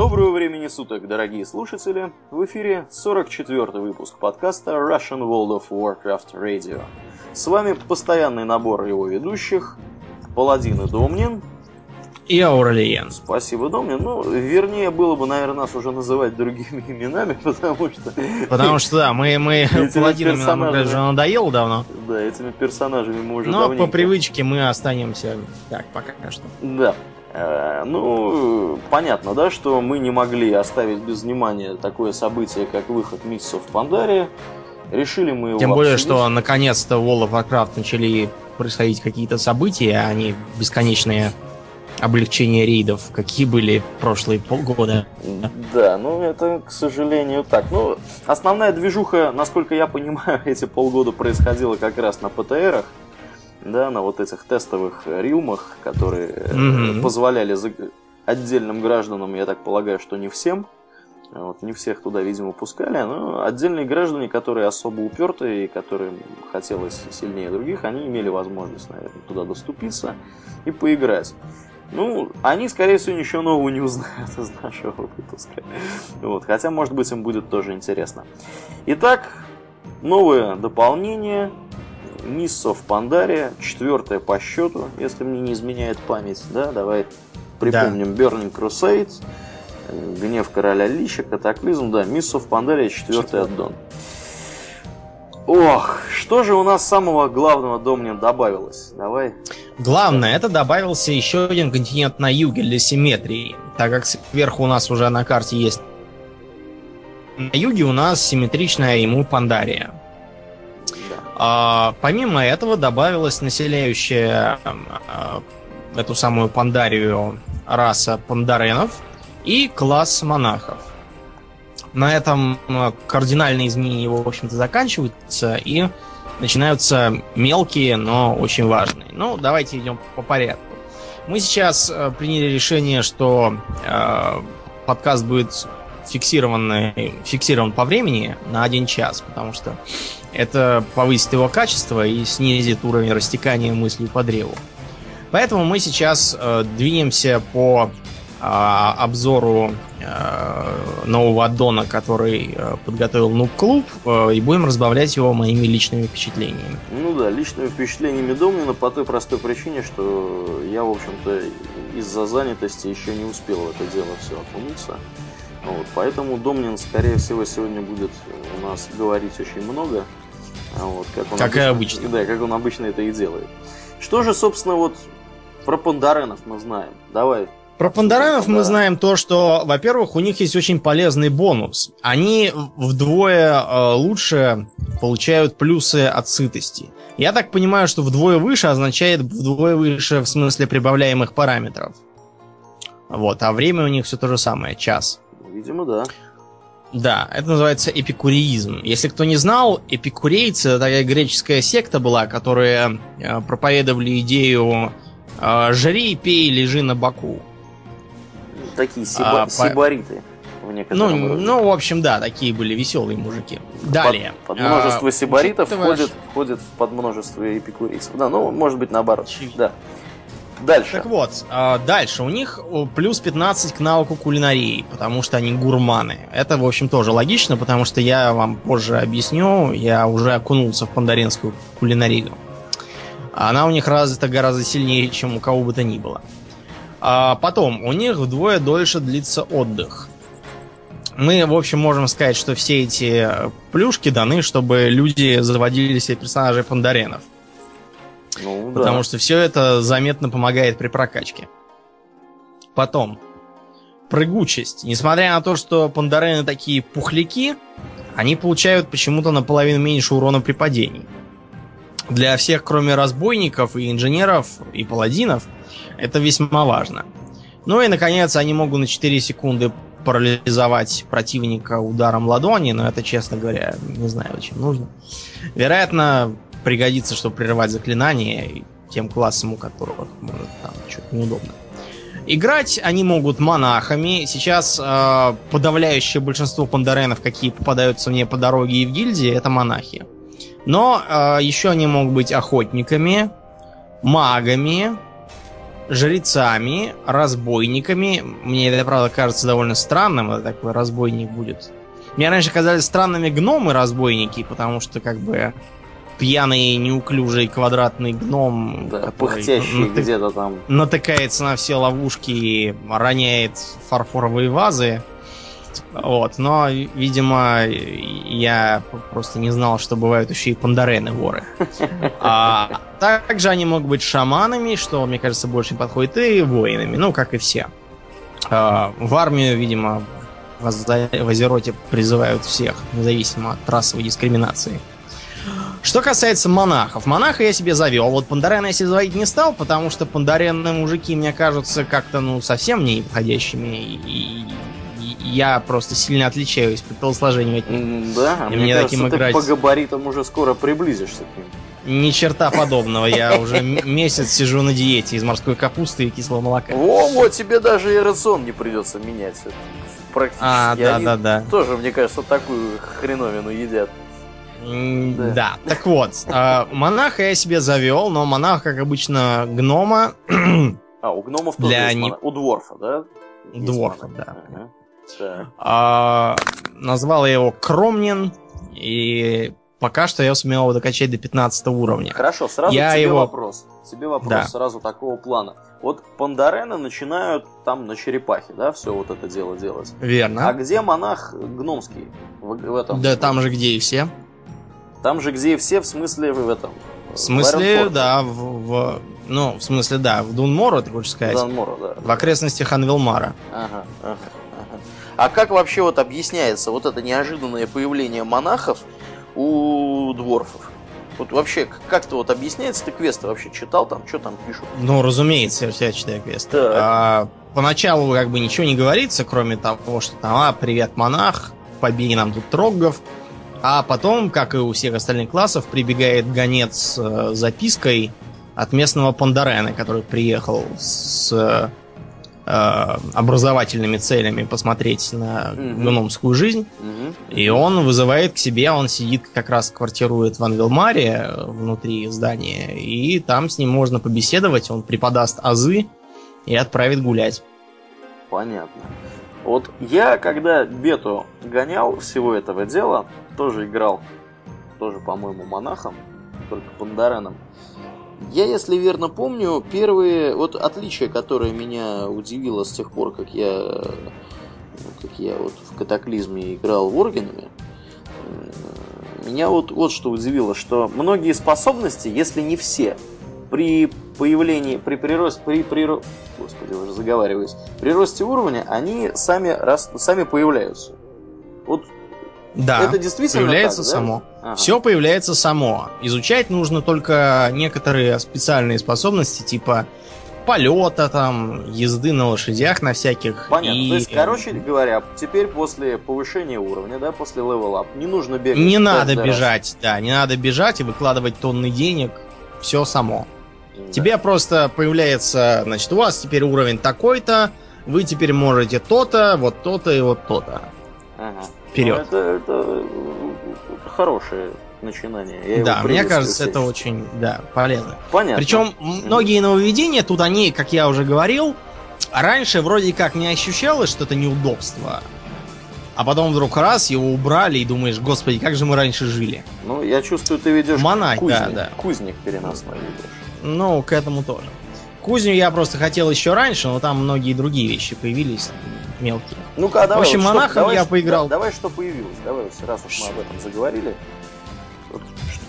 Доброго времени суток, дорогие слушатели! В эфире 44-й выпуск подкаста Russian World of Warcraft Radio. С вами постоянный набор его ведущих Паладин и Домнин. И Ауралиен. Спасибо, Домнин. Ну, вернее, было бы, наверное, нас уже называть другими именами, потому что... Потому что, да, мы, мы Паладинами нам уже надоело давно. Да, этими персонажами мы уже Но давненько... по привычке мы останемся так, пока что. Да. Э, ну, понятно, да, что мы не могли оставить без внимания такое событие, как выход Миссов в Пандаре. Решили мы его Тем более, обсудить. что наконец-то в World of Warcraft начали происходить какие-то события, а не бесконечные облегчения рейдов, какие были прошлые полгода. Да, ну это, к сожалению, так. Ну, основная движуха, насколько я понимаю, эти полгода происходила как раз на ПТРах да, на вот этих тестовых рилмах, которые mm-hmm. позволяли отдельным гражданам, я так полагаю, что не всем, вот, не всех туда, видимо, пускали, но отдельные граждане, которые особо упертые и которым хотелось сильнее других, они имели возможность, наверное, туда доступиться и поиграть. Ну, они, скорее всего, ничего нового не узнают из нашего выпуска. Вот, хотя, может быть, им будет тоже интересно. Итак, новое дополнение Миссо в Пандаре, четвертая по счету, если мне не изменяет память, да, давай припомним да. Burning Crusade, Гнев Короля Лича, Катаклизм, да, Миссо в Пандаре, четвертый аддон. Ох, что же у нас самого главного Домнин добавилось? Давай. Главное, это добавился еще один континент на юге для симметрии, так как сверху у нас уже на карте есть на юге у нас симметричная ему Пандария. А, помимо этого добавилась населяющая а, эту самую пандарию раса пандаренов и класс монахов. На этом а, кардинальные изменения, в общем-то, заканчиваются и начинаются мелкие, но очень важные. Ну, давайте идем по порядку. Мы сейчас э, приняли решение, что э, подкаст будет фиксированный, фиксирован по времени на один час, потому что это повысит его качество и снизит уровень растекания мыслей по древу. Поэтому мы сейчас э, двинемся по э, обзору э, нового аддона, который э, подготовил Нуб Клуб, э, и будем разбавлять его моими личными впечатлениями. Ну да, личными впечатлениями Домнина по той простой причине, что я, в общем-то, из-за занятости еще не успел в это дело все окунуться. Вот, поэтому Домнин, скорее всего, сегодня будет у нас говорить очень много. А вот, как он как обычно, и обычно. Да, как он обычно это и делает. Что же, собственно, вот про пандаренов мы знаем? Давай. Про пандаренов мы знаем то, что, во-первых, у них есть очень полезный бонус. Они вдвое э, лучше получают плюсы от сытости. Я так понимаю, что вдвое выше означает вдвое выше в смысле прибавляемых параметров. Вот, а время у них все то же самое, час. Видимо, да. Да, это называется эпикуреизм. Если кто не знал, эпикурейцы такая греческая секта была, которая э, проповедовали идею э, «жри, пей, лежи на боку». Такие сиба- а, сибариты. В ну, ну, в общем, да, такие были веселые мужики. Далее. Под, под множество а, сибаритов входит, входит под множество эпикурейцев. Да, ну, может быть, наоборот. Чуть. Да. Дальше. Так вот, э, дальше. У них плюс 15 к навыку кулинарии, потому что они гурманы. Это, в общем, тоже логично, потому что я вам позже объясню, я уже окунулся в пандаринскую кулинарию. Она у них развита гораздо сильнее, чем у кого бы то ни было. А потом, у них вдвое дольше длится отдых. Мы, в общем, можем сказать, что все эти плюшки даны, чтобы люди заводили себе персонажей пандаренов. Ну, потому да. что все это заметно помогает при прокачке. Потом. Прыгучесть. Несмотря на то, что пандарены такие пухляки, они получают почему-то наполовину меньше урона при падении. Для всех, кроме разбойников и инженеров и паладинов, это весьма важно. Ну и, наконец, они могут на 4 секунды парализовать противника ударом ладони, но это, честно говоря, не знаю, зачем нужно. Вероятно, пригодится, чтобы прерывать заклинания тем классом, у которых может там что-то неудобно. Играть они могут монахами. Сейчас э, подавляющее большинство пандаренов, какие попадаются мне по дороге и в гильдии, это монахи. Но э, еще они могут быть охотниками, магами, жрецами, разбойниками. Мне это, правда, кажется довольно странным, это такой разбойник будет. Мне раньше казались странными гномы-разбойники, потому что, как бы, пьяный, неуклюжий квадратный гном, да, который натык... где-то там натыкается на все ловушки и роняет фарфоровые вазы. Вот, но, видимо, я просто не знал, что бывают еще и пандарены воры. А, также они могут быть шаманами, что, мне кажется, больше подходит, и воинами, ну, как и все. А, в армию, видимо, в Азероте призывают всех, независимо от расовой дискриминации. Что касается монахов. Монаха я себе завел. Вот Пандарена я себе заводить не стал, потому что пандаренные мужики мне кажутся как-то, ну, совсем не подходящими. И, и я просто сильно отличаюсь по телосложению от них. Да, и мне, мне кажется, таким ты играть... по габаритам уже скоро приблизишься к ним. Ни черта подобного. Я уже месяц сижу на диете из морской капусты и кислого молока. О, вот тебе даже и рацион не придется менять. Практически. А, да, да, да. Тоже, мне кажется, такую хреновину едят. Да. да. Так вот, э, монаха я себе завел, но монах, как обычно, гнома. А, у гномов тоже для есть не... У дворфа, да? Дворфа, да. Ага. А, назвал я его Кромнин, и пока что я сумел его докачать до 15 уровня. Хорошо, сразу я тебе его... вопрос. Тебе вопрос да. сразу такого плана. Вот Пандарены начинают там на черепахе, да, все вот это дело делать. Верно. А где монах гномский? В, в этом? Да там же где и все. Там же где и все, в смысле в этом. В смысле, в да, в, в, ну, в смысле, да, в Дунмору, ты хочешь сказать? Дунмору, да. В окрестностях Анвилмара. Ага, ага, ага. А как вообще вот объясняется вот это неожиданное появление монахов у дворфов? Вот вообще, как-то вот объясняется, ты квесты вообще читал там, что там пишут? Ну, разумеется, я всегда читаю квесты. А, поначалу как бы ничего не говорится, кроме того, что там, а, привет, монах, побей нам тут троггов. А потом, как и у всех остальных классов, прибегает гонец с э, запиской от местного Пандарена, который приехал с э, образовательными целями посмотреть на гномскую жизнь. mm И он вызывает к себе, он сидит как раз квартирует в Анвилмаре э, внутри здания, и там с ним можно побеседовать, он преподаст азы и отправит гулять. Понятно. Вот я, когда бету гонял всего этого дела, тоже играл, тоже, по-моему, монахом, только пандареном. Я, если верно помню, первые вот отличия, которые меня удивило с тех пор, как я, как я вот в катаклизме играл воргенами, меня вот, вот что удивило, что многие способности, если не все, при появлении, при приросте, при, при, господи, уже заговариваюсь, при росте уровня, они сами, рас, сами появляются. Вот да, это действительно появляется так, само. Да? Ага. Все появляется само. Изучать нужно только некоторые специальные способности, типа полета, там, езды на лошадях на всяких. Понятно. И... То есть, короче говоря, теперь после повышения уровня, да, после level up, не нужно бегать. Не надо бежать, раз. да, не надо бежать и выкладывать тонны денег. Все само. Да. Тебе просто появляется, значит, у вас теперь уровень такой-то, вы теперь можете то-то, вот то-то и вот то-то. Ага. Вперед. Ну, это, это хорошее начинание. Я да, мне кажется, это очень да, полезно. Понятно. Причем многие нововведения, тут они, как я уже говорил, раньше вроде как не ощущалось, что это неудобство. А потом вдруг раз его убрали и думаешь, господи, как же мы раньше жили. Ну, я чувствую, ты ведешь Монах, кузник, да, да. Кузник переносной ведешь. Ну, к этому тоже. Кузню я просто хотел еще раньше, но там многие другие вещи появились мелкие. Ну-ка, давай. В общем, вот, монахом давай, я поиграл. Да, давай, что появилось. Давай, раз уж мы об этом заговорили. Вот,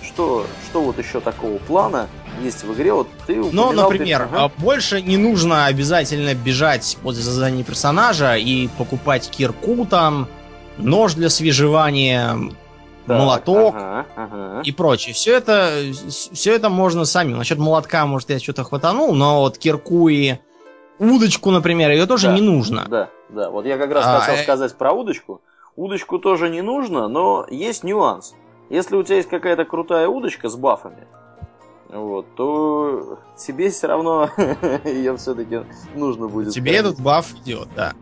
что, что вот еще такого плана есть в игре? Вот ты Ну, например, ты... ага. больше не нужно обязательно бежать после создания персонажа и покупать кирку там, нож для свежевания, так, молоток ага, ага. и прочее. Все это, все это можно сами. Насчет молотка, может, я что-то хватанул, но вот кирку и удочку, например, ее тоже да, не нужно. Да, да. Вот я как раз а, хотел э... сказать про удочку. Удочку тоже не нужно, но есть нюанс. Если у тебя есть какая-то крутая удочка с бафами, вот, то тебе все равно ее все-таки нужно будет. Тебе этот баф идет, да.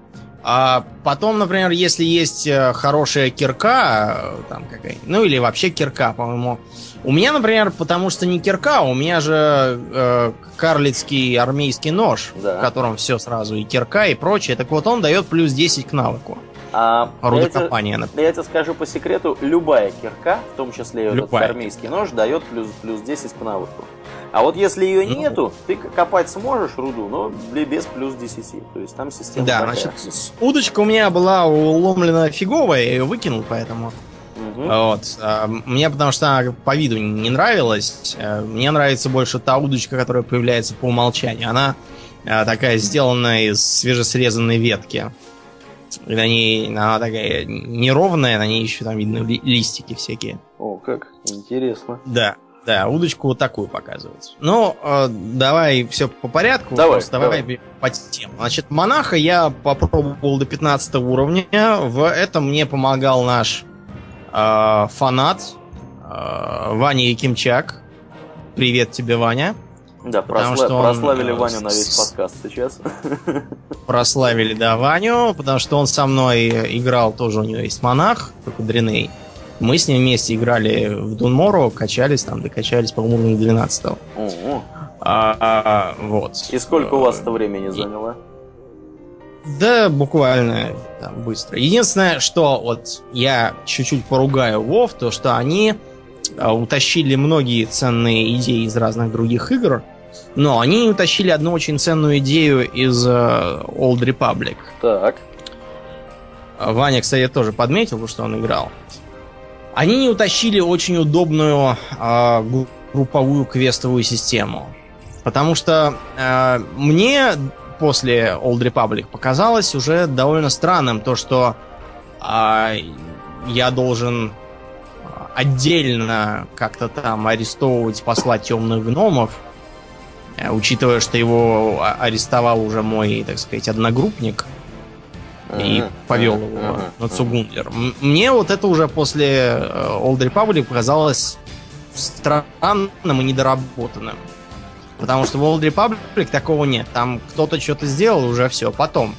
А потом, например, если есть э, хорошая кирка, э, там какая ну или вообще кирка, по-моему. У меня, например, потому что не кирка, у меня же э, карлицкий армейский нож, да. в котором все сразу и кирка, и прочее. Так вот, он дает плюс 10 к навыку. А Рудокопания, я, тебе, я тебе скажу по секрету, любая кирка, в том числе и этот армейский нож, дает плюс, плюс 10 к навыку. А вот если ее ну, нету, ты копать сможешь руду, но без плюс 10. То есть там система Да, такая. значит, удочка у меня была уломлена фиговая, я ее выкинул, поэтому... Угу. Вот. А, мне потому что она по виду не нравилась. А, мне нравится больше та удочка, которая появляется по умолчанию. Она а, такая сделанная из свежесрезанной ветки. И на ней она такая неровная, на ней еще там видны листики всякие. О, как интересно. Да. Да, удочку вот такую показывать. Ну, э, давай все по порядку. Давай, давай. давай по тему. Значит, монаха я попробовал до 15 уровня. В этом мне помогал наш э, фанат э, Ваня Якимчак. Привет тебе, Ваня. Да, просла... что он, прославили Ваню на весь подкаст сейчас. Прославили, да, Ваню, потому что он со мной играл, тоже у него есть монах, только дреней. Мы с ним вместе играли в Дунмору, качались там, докачались по уровню 12 -го. А, а, вот. И сколько у вас это времени заняло? Да, буквально там, быстро. Единственное, что вот я чуть-чуть поругаю Вов, то что они а, утащили многие ценные идеи из разных других игр, но они утащили одну очень ценную идею из uh, Old Republic. Так. Ваня, кстати, тоже подметил, что он играл. Они не утащили очень удобную э, групповую квестовую систему. Потому что э, мне после Old Republic показалось уже довольно странным то, что э, я должен отдельно как-то там арестовывать посла темных гномов, э, учитывая, что его арестовал уже мой, так сказать, одногруппник и повел его на Цугундлер. Мне вот это уже после э, Old Republic показалось странным и недоработанным. Потому что в Old Republic такого нет. Там кто-то что-то сделал, уже все. Потом.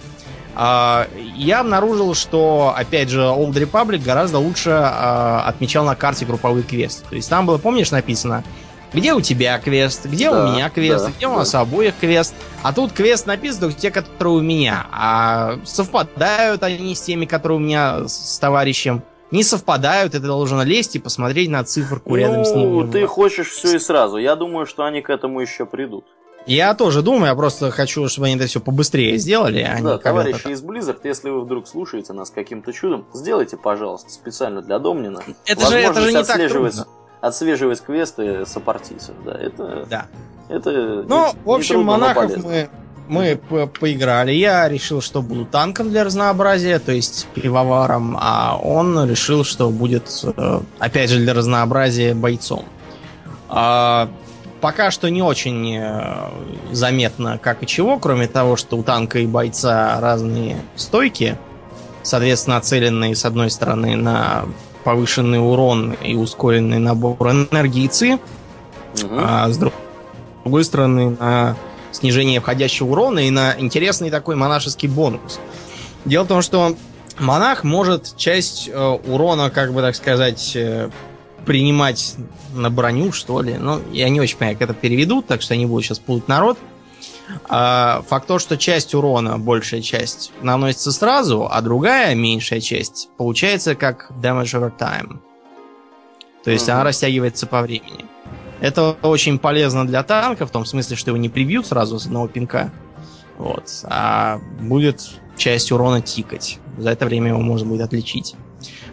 А, я обнаружил, что, опять же, Old Republic гораздо лучше а, отмечал на карте групповые квесты. То есть там было, помнишь, написано, где у тебя квест, где да, у меня квест, да, где да. у нас обоих квест. А тут квест написан те, которые у меня. А совпадают они с теми, которые у меня с товарищем. Не совпадают, ты должен лезть и посмотреть на циферку ну, рядом с ним. Ну, ты хочешь все и сразу. Я думаю, что они к этому еще придут. Я тоже думаю, я просто хочу, чтобы они это все побыстрее сделали. А да, товарищи из Blizzard, если вы вдруг слушаете нас каким-то чудом, сделайте, пожалуйста, специально для Домнина. Это же, это же не так трудно отслеживать квесты саппортийцев, да, это... Да. Это ну, не, в общем, монахов мы, мы по поиграли. Я решил, что буду танком для разнообразия, то есть пивоваром, а он решил, что будет, э, опять же, для разнообразия бойцом. А, пока что не очень э, заметно как и чего, кроме того, что у танка и бойца разные стойки, соответственно, нацеленные с одной стороны на повышенный урон и ускоренный набор энергии ЦИ, угу. а с другой стороны на снижение входящего урона и на интересный такой монашеский бонус. Дело в том, что монах может часть э, урона, как бы так сказать, э, принимать на броню, что ли. Ну, я не очень понимаю, как это переведут, так что я не буду сейчас путать народ. А, факт то, что часть урона, большая часть, наносится сразу, а другая, меньшая часть, получается как damage over time. То есть mm-hmm. она растягивается по времени. Это очень полезно для танка, в том смысле, что его не прибьют сразу с одного пинка. Вот. А будет часть урона тикать. За это время его можно будет отличить.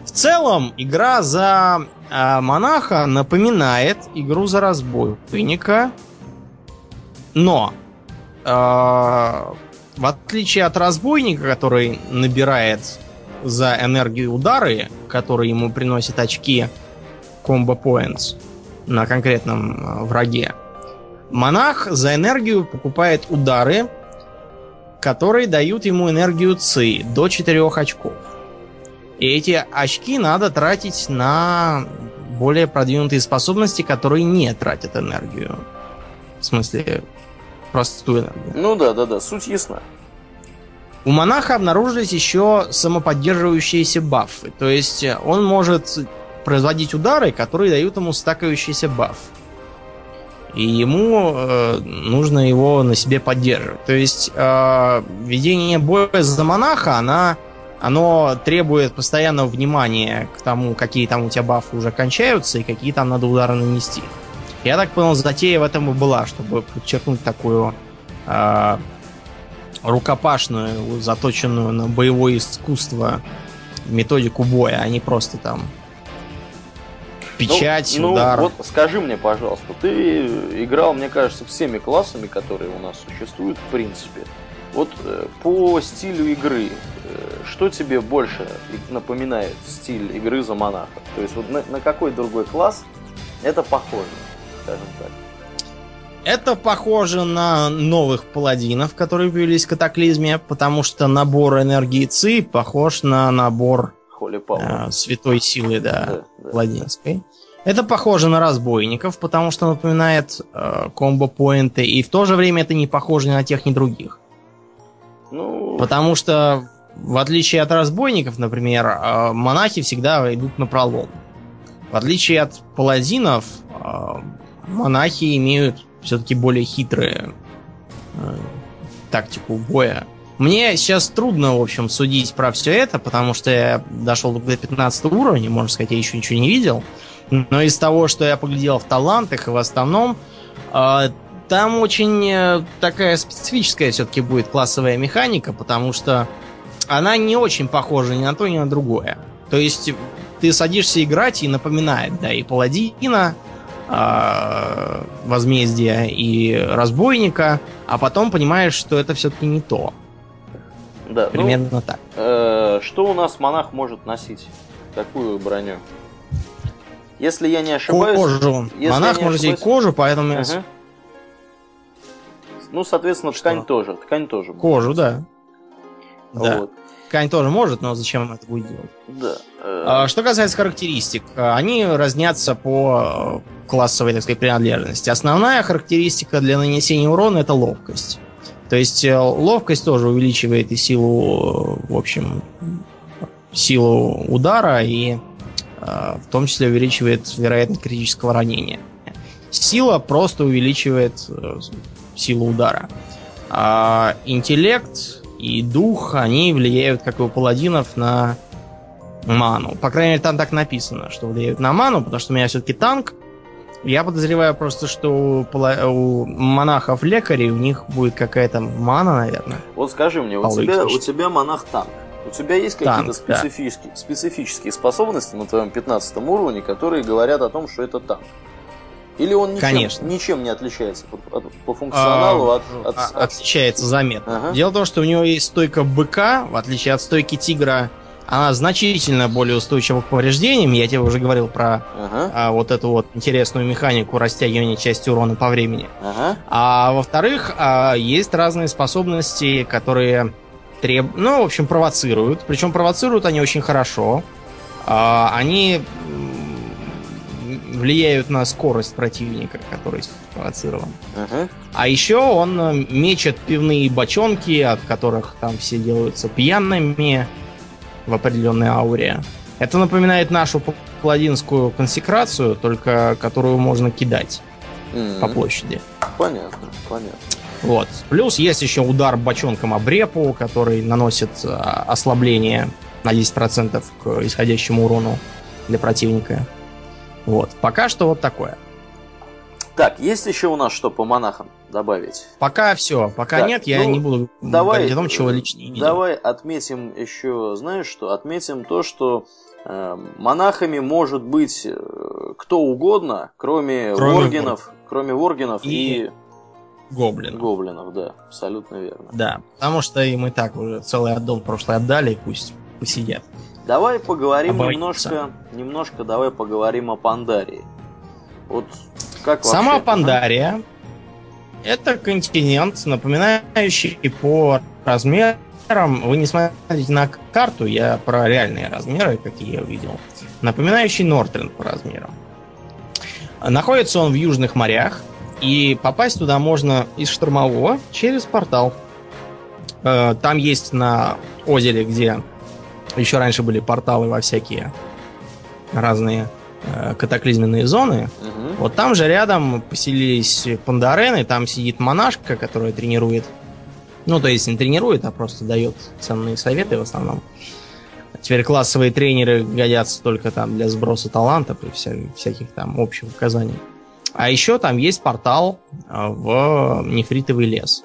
В целом, игра за э, монаха напоминает игру за разбойника. Но в отличие от разбойника, который набирает за энергию удары, которые ему приносят очки комбо points на конкретном а, враге, монах за энергию покупает удары, которые дают ему энергию ЦИ до 4 очков. И эти очки надо тратить на более продвинутые способности, которые не тратят энергию. В смысле, простую энергию. Ну да, да, да, суть ясна. У монаха обнаружились еще самоподдерживающиеся бафы. То есть он может производить удары, которые дают ему стакающийся баф. И ему э, нужно его на себе поддерживать. То есть э, ведение боя за монаха, она, оно требует постоянного внимания к тому, какие там у тебя бафы уже кончаются и какие там надо удары нанести. Я так понял, затея в этом и была, чтобы подчеркнуть такую э, рукопашную, заточенную на боевое искусство методику боя, а не просто там печать, ну, удар. Ну, вот скажи мне, пожалуйста, ты играл, мне кажется, всеми классами, которые у нас существуют, в принципе. Вот э, по стилю игры, э, что тебе больше напоминает стиль игры за монаха? То есть вот на, на какой другой класс это похоже, скажем так? Это похоже на новых паладинов, которые появились в катаклизме, потому что набор энергии ЦИ похож на набор э, святой силы, да, да, паладинской. Да. Это похоже на разбойников, потому что напоминает э, комбо-поинты, и в то же время это не похоже ни на тех, ни других. Ну... Потому что, в отличие от разбойников, например, э, монахи всегда идут на пролом. В отличие от паладинов, э, монахи имеют все-таки более хитрые э, тактику боя. Мне сейчас трудно, в общем, судить про все это, потому что я дошел до 15 уровня, можно сказать, я еще ничего не видел. Но из того, что я поглядел в талантах и в основном, э, там очень э, такая специфическая все-таки будет классовая механика, потому что она не очень похожа ни на то, ни на другое. То есть ты садишься играть и напоминает, да, и паладина, э, возмездия и разбойника, а потом понимаешь, что это все-таки не то. Да, ну, Примерно ну, так. Э, что у нас монах может носить? Какую броню? Если я не ошибаюсь... Кожу. Если монах может ошибаюсь... кожу, поэтому... Ага. Ну, соответственно, что? ткань тоже. Ткань тоже. Кожу, да. Да. Ткань тоже может, но зачем он это будет делать? Да. А, что касается характеристик, они разнятся по классовой, так сказать, принадлежности. Основная характеристика для нанесения урона это ловкость. То есть э, ловкость тоже увеличивает и силу, в общем, силу удара и э, в том числе увеличивает вероятность критического ранения. Сила просто увеличивает э, силу удара. А интеллект и дух, они влияют, как и у паладинов, на ману. По крайней мере, там так написано, что влияют на ману, потому что у меня все-таки танк. Я подозреваю просто, что у, у монахов лекарей у них будет какая-то мана, наверное. Вот скажи мне, у тебя, у тебя монах танк. У тебя есть какие-то специфические, да. специфические способности на твоем 15 уровне, которые говорят о том, что это танк? Или он ничем, Конечно. ничем не отличается по, по функционалу а, от, от, от... Отличается заметно. Ага. Дело в том, что у него есть стойка быка, в отличие от стойки тигра, она значительно более устойчива к повреждениям. Я тебе уже говорил про ага. а, вот эту вот интересную механику растягивания части урона по времени. Ага. А во-вторых, а, есть разные способности, которые треб... ну, в общем, провоцируют. Причем провоцируют они очень хорошо. А, они влияют на скорость противника, который спровоцирован. Uh-huh. А еще он э, мечет пивные бочонки, от которых там все делаются пьяными в определенной ауре. Это напоминает нашу паладинскую консекрацию, только которую можно кидать mm-hmm. по площади. Понятно, понятно. Вот. Плюс есть еще удар бочонком об репу, который наносит а, ослабление на 10% к исходящему урону для противника. Вот. Пока что вот такое. Так, есть еще у нас что по монахам добавить? Пока все, пока так, нет, я ну, не буду давай, говорить о том, чего лично не видел. Давай отметим еще, знаешь что, отметим то, что э, монахами может быть э, кто угодно, кроме, кроме воргенов, вор... кроме воргенов и... и... Гоблинов. Гоблинов, да, абсолютно верно. Да, потому что им и так уже целый отдел прошлый отдали, пусть посидят. Давай поговорим Обойдется. немножко, немножко давай поговорим о Пандарии. Вот как Сама вообще? Пандария это континент, напоминающий по размерам. Вы не смотрите на карту, я про реальные размеры, какие я увидел. Напоминающий Нортренд по размерам. Находится он в южных морях, и попасть туда можно из штормового через портал. Э, там есть на озере, где еще раньше были порталы во всякие разные э, катаклизменные зоны. Угу. Вот там же рядом поселились пандарены, там сидит монашка, которая тренирует. Ну, то есть не тренирует, а просто дает ценные советы в основном. Теперь классовые тренеры годятся только там для сброса талантов и вся, всяких там общих указаний. А еще там есть портал э, в нефритовый лес.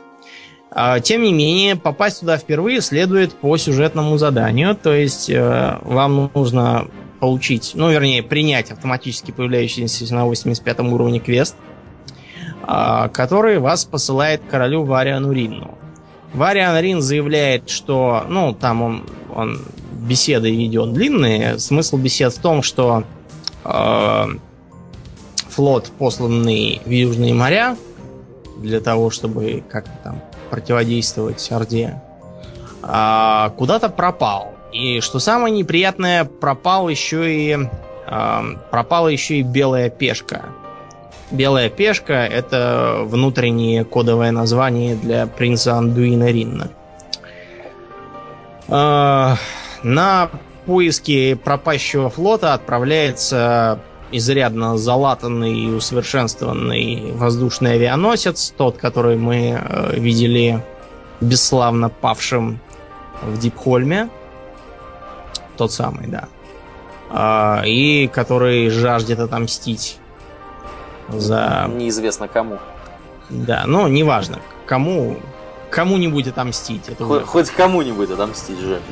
А, тем не менее, попасть туда впервые следует по сюжетному заданию, то есть э, вам нужно получить, ну, вернее, принять автоматически появляющийся на 85 уровне квест, э, который вас посылает королю Вариану Ринну. Вариан Рин заявляет, что, ну, там он, он беседы ведет длинные. Смысл бесед в том, что э, флот, посланный в Южные моря, для того, чтобы как там противодействовать Орде, а, куда-то пропал. И что самое неприятное, пропал еще и а, пропала еще и белая пешка. Белая пешка это внутреннее кодовое название для принца Андуина Ринна. А, на поиски пропащего флота отправляется изрядно залатанный и усовершенствованный воздушный авианосец, тот, который мы э, видели бесславно павшим в Дипхольме. Тот самый, да. Э, и который жаждет отомстить за... Неизвестно кому. Да, ну, неважно, кому кому-нибудь отомстить. Это хоть, уже... хоть кому-нибудь отомстить жаждет.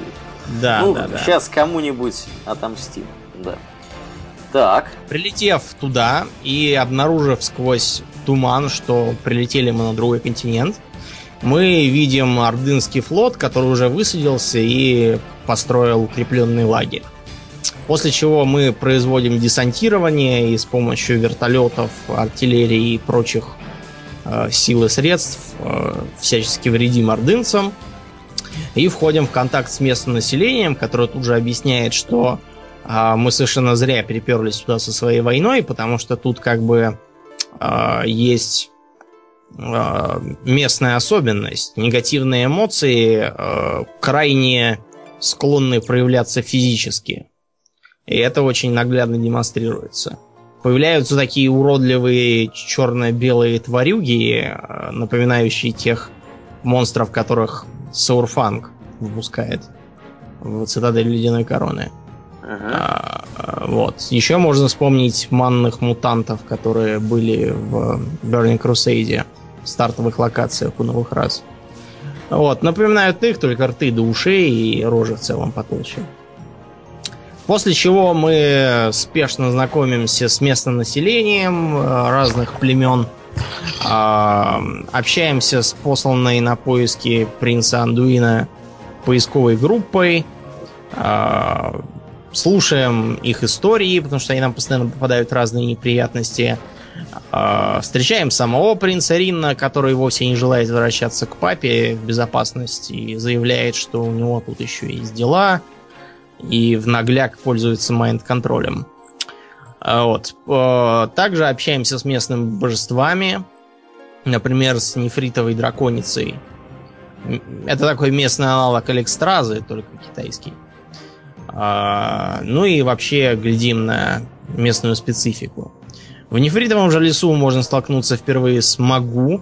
Да, ну, да, да. Сейчас кому-нибудь отомстим, да. Так. Прилетев туда и обнаружив сквозь туман, что прилетели мы на другой континент, мы видим ордынский флот, который уже высадился и построил укрепленный лагерь. После чего мы производим десантирование и с помощью вертолетов, артиллерии и прочих э, сил и средств э, всячески вредим ордынцам. И входим в контакт с местным населением, которое тут же объясняет, что мы совершенно зря приперлись туда со своей войной, потому что тут как бы э, есть э, местная особенность. Негативные эмоции э, крайне склонны проявляться физически. И это очень наглядно демонстрируется. Появляются такие уродливые черно-белые тварюги, напоминающие тех монстров, которых Саурфанг выпускает в цитадель Ледяной Короны. А, вот. Еще можно вспомнить манных мутантов, которые были в Burning Crusade, в стартовых локациях у новых рас. Вот, напоминают их, только рты до ушей и рожи в целом потолще. После чего мы спешно знакомимся с местным населением э, разных племен, а, общаемся с посланной на поиски принца Андуина поисковой группой, а, слушаем их истории, потому что они нам постоянно попадают разные неприятности. А, встречаем самого принца Ринна, который вовсе не желает возвращаться к папе в безопасность и заявляет, что у него тут еще есть дела, и в нагляк пользуется майнд-контролем. А, вот. А, также общаемся с местными божествами, например, с нефритовой драконицей. Это такой местный аналог Алекстразы, только китайский. Ну и вообще глядим на местную специфику. В нефритовом же лесу можно столкнуться впервые с Магу,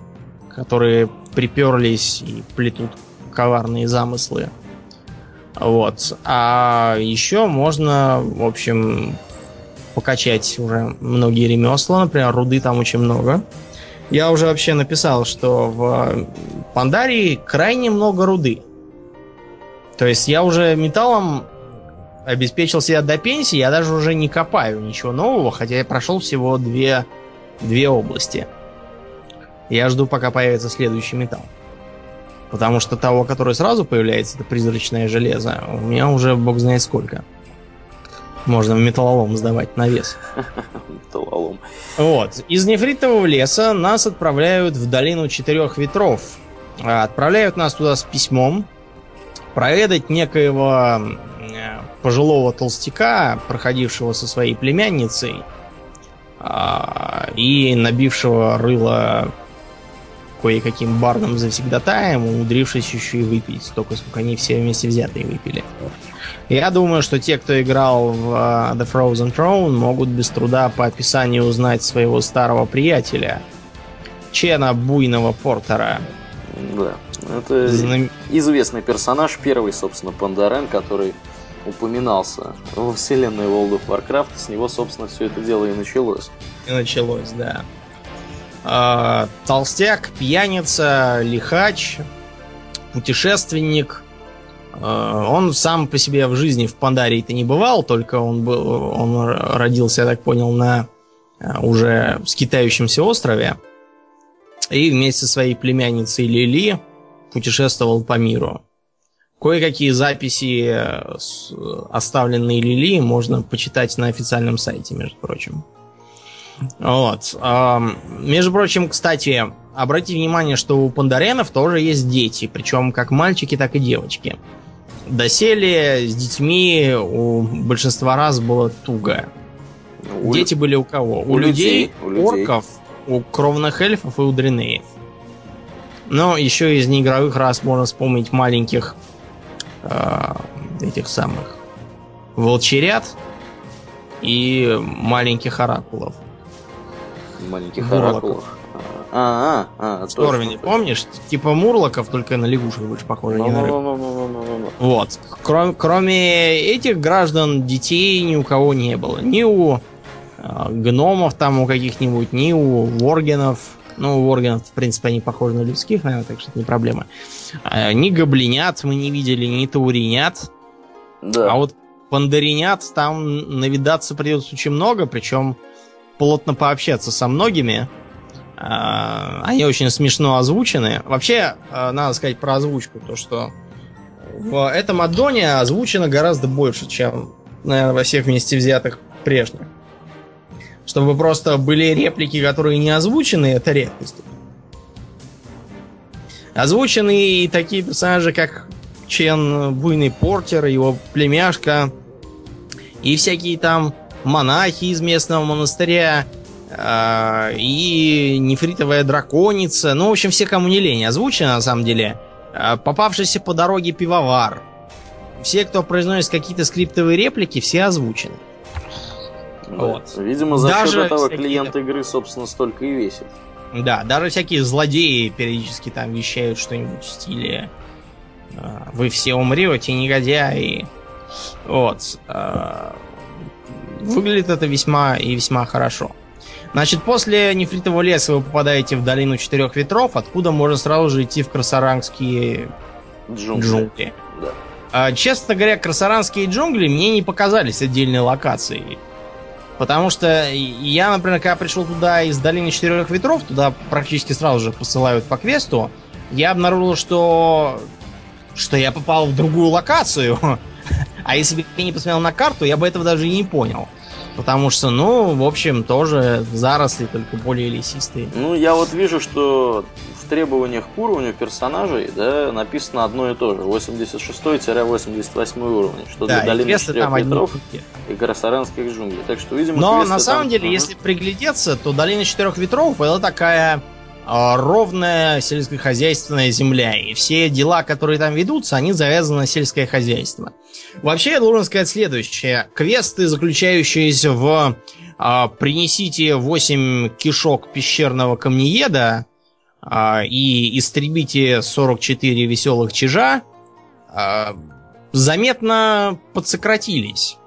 которые приперлись и плетут коварные замыслы. Вот. А еще можно, в общем, покачать уже многие ремесла. Например, руды там очень много. Я уже вообще написал, что в Пандарии крайне много руды. То есть я уже металлом обеспечил себя до пенсии, я даже уже не копаю ничего нового, хотя я прошел всего две, две области. Я жду, пока появится следующий металл. Потому что того, который сразу появляется, это призрачное железо, у меня уже бог знает сколько. Можно в металлолом сдавать на вес. Металлолом. Вот. Из нефритового леса нас отправляют в долину четырех ветров. Отправляют нас туда с письмом, проведать некоего пожилого толстяка, проходившего со своей племянницей а, и набившего рыло кое-каким бардом завсегдатаем, умудрившись еще и выпить столько, сколько они все вместе взятые выпили. Я думаю, что те, кто играл в uh, The Frozen Throne, могут без труда по описанию узнать своего старого приятеля, Чена Буйного Портера. Да, это Знам... известный персонаж, первый, собственно, Пандарен, который упоминался во вселенной World of Warcraft, с него, собственно, все это дело и началось. И началось, да. А, толстяк, пьяница, лихач, путешественник. А, он сам по себе в жизни в Пандарии-то не бывал, только он был, он родился, я так понял, на а, уже скитающемся острове. И вместе со своей племянницей Лили путешествовал по миру. Кое-какие записи, э, оставленные Лили, можно почитать на официальном сайте, между прочим. Вот. Между прочим, кстати, обратите внимание, что у пандаренов тоже есть дети, причем как мальчики, так и девочки. Доселе с детьми у большинства раз было туго. У... Дети были у кого? У, у людей, людей, у орков, у кровных эльфов и у дренеев. Но еще из неигровых раз можно вспомнить маленьких э, этих самых волчерят и маленьких оракулов маленьких оракулов. А, а, а. Здорово, не помнишь? Типа мурлоков, только на лягушек больше похоже. No, no, no, Вот. Кроме, кроме этих граждан, детей ни у кого не было. Ни у э, гномов там у каких-нибудь, ни у воргенов. Ну, у воргенов, в принципе, они похожи на людских, наверное, так что это не проблема. Э, ни гоблинят мы не видели, ни тауринят. Да. А вот пандаринят там навидаться придется очень много, причем плотно пообщаться со многими. А, они очень смешно озвучены. Вообще, а, надо сказать про озвучку, то что в этом аддоне озвучено гораздо больше, чем, наверное, во всех вместе взятых прежних. Чтобы просто были реплики, которые не озвучены, это редкость. Озвучены и такие персонажи, как Чен Буйный Портер, его племяшка, и всякие там монахи из местного монастыря, э, и нефритовая драконица. Ну, в общем, все, кому не лень, озвучено на самом деле. Э, попавшийся по дороге пивовар. Все, кто произносит какие-то скриптовые реплики, все озвучены. Да. Вот. Видимо, за даже счет этого всякие... клиент игры, собственно, столько и весит. Да, даже всякие злодеи периодически там вещают что-нибудь в стиле «Вы все умрете, негодяи». Вот. Выглядит это весьма и весьма хорошо. Значит, после нефритового леса вы попадаете в долину четырех ветров, откуда можно сразу же идти в красарангские джунгли. джунгли. Да. А, честно говоря, красаранские джунгли мне не показались отдельной локацией. Потому что я, например, когда пришел туда из долины четырех ветров, туда практически сразу же посылают по квесту, я обнаружил, что что я попал в другую локацию. А если бы я не посмотрел на карту, я бы этого даже и не понял. Потому что, ну, в общем, тоже заросли, только более лесистые. Ну, я вот вижу, что в требованиях к уровню персонажей, да, написано одно и то же. 86-88 уровень. Что да, для долины четырех ветров и Красаранских джунглей. Так что, видимо, Но на самом там... деле, uh-huh. если приглядеться, то долина четырех ветров это такая ровная сельскохозяйственная земля. И все дела, которые там ведутся, они завязаны на сельское хозяйство. Вообще, я должен сказать следующее. Квесты, заключающиеся в а, «Принесите 8 кишок пещерного камнееда» а, и «Истребите 44 веселых чижа», а, заметно подсократились.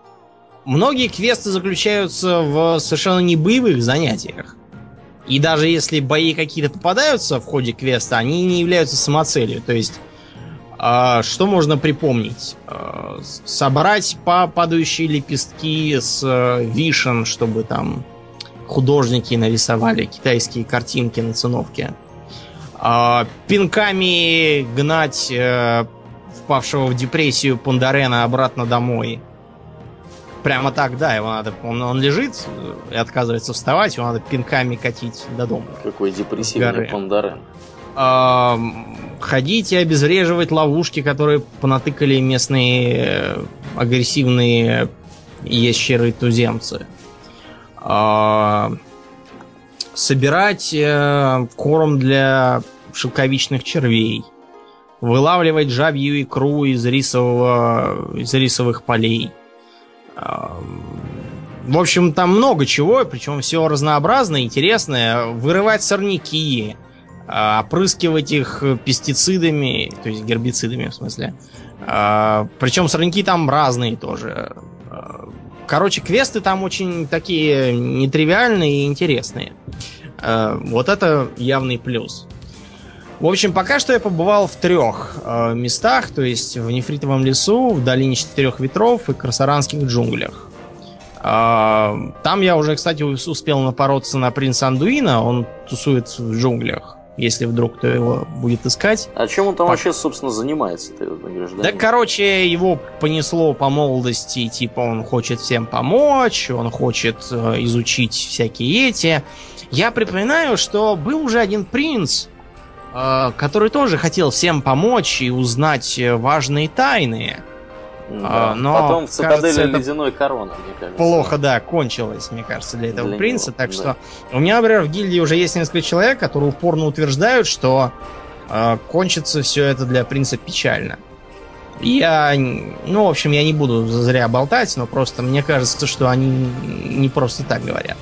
Многие квесты заключаются в совершенно не боевых занятиях. И даже если бои какие-то попадаются в ходе квеста, они не являются самоцелью. То есть, э, что можно припомнить? Э, собрать по падающие лепестки с э, вишен, чтобы там художники нарисовали китайские картинки на циновке. Э, пинками гнать э, впавшего в депрессию Пандарена обратно домой – Прямо так, да, его надо. Он, он лежит и отказывается вставать, его надо пинками катить до дома. Какой депрессивный пандарен. А, ходить и обезвреживать ловушки, которые понатыкали местные э, агрессивные ящеры-туземцы. А, собирать э, корм для шелковичных червей, вылавливать жабью икру из, рисового, из рисовых полей. В общем, там много чего, причем все разнообразное, интересное. Вырывать сорняки, а, опрыскивать их пестицидами, то есть гербицидами в смысле. А, причем сорняки там разные тоже. А, короче, квесты там очень такие нетривиальные и интересные. Вот это явный плюс. В общем, пока что я побывал в трех э, местах, то есть в Нефритовом лесу, в долине четырех ветров и Красаранских джунглях. Э, там я уже, кстати, успел напороться на принца Андуина, он тусует в джунглях если вдруг кто его будет искать. А чем он там Пак... вообще, собственно, занимается? Да, короче, его понесло по молодости, типа он хочет всем помочь, он хочет э, изучить всякие эти. Я припоминаю, что был уже один принц, который тоже хотел всем помочь и узнать важные тайны. Да. А, но, Потом в цитадели кажется, ледяной короны, мне кажется. Плохо, да, кончилось, мне кажется, для этого для принца. Него, так да. что у меня, например, в гильдии уже есть несколько человек, которые упорно утверждают, что э, кончится все это для принца печально. Я, ну, в общем, я не буду зря болтать, но просто мне кажется, что они не просто так говорят.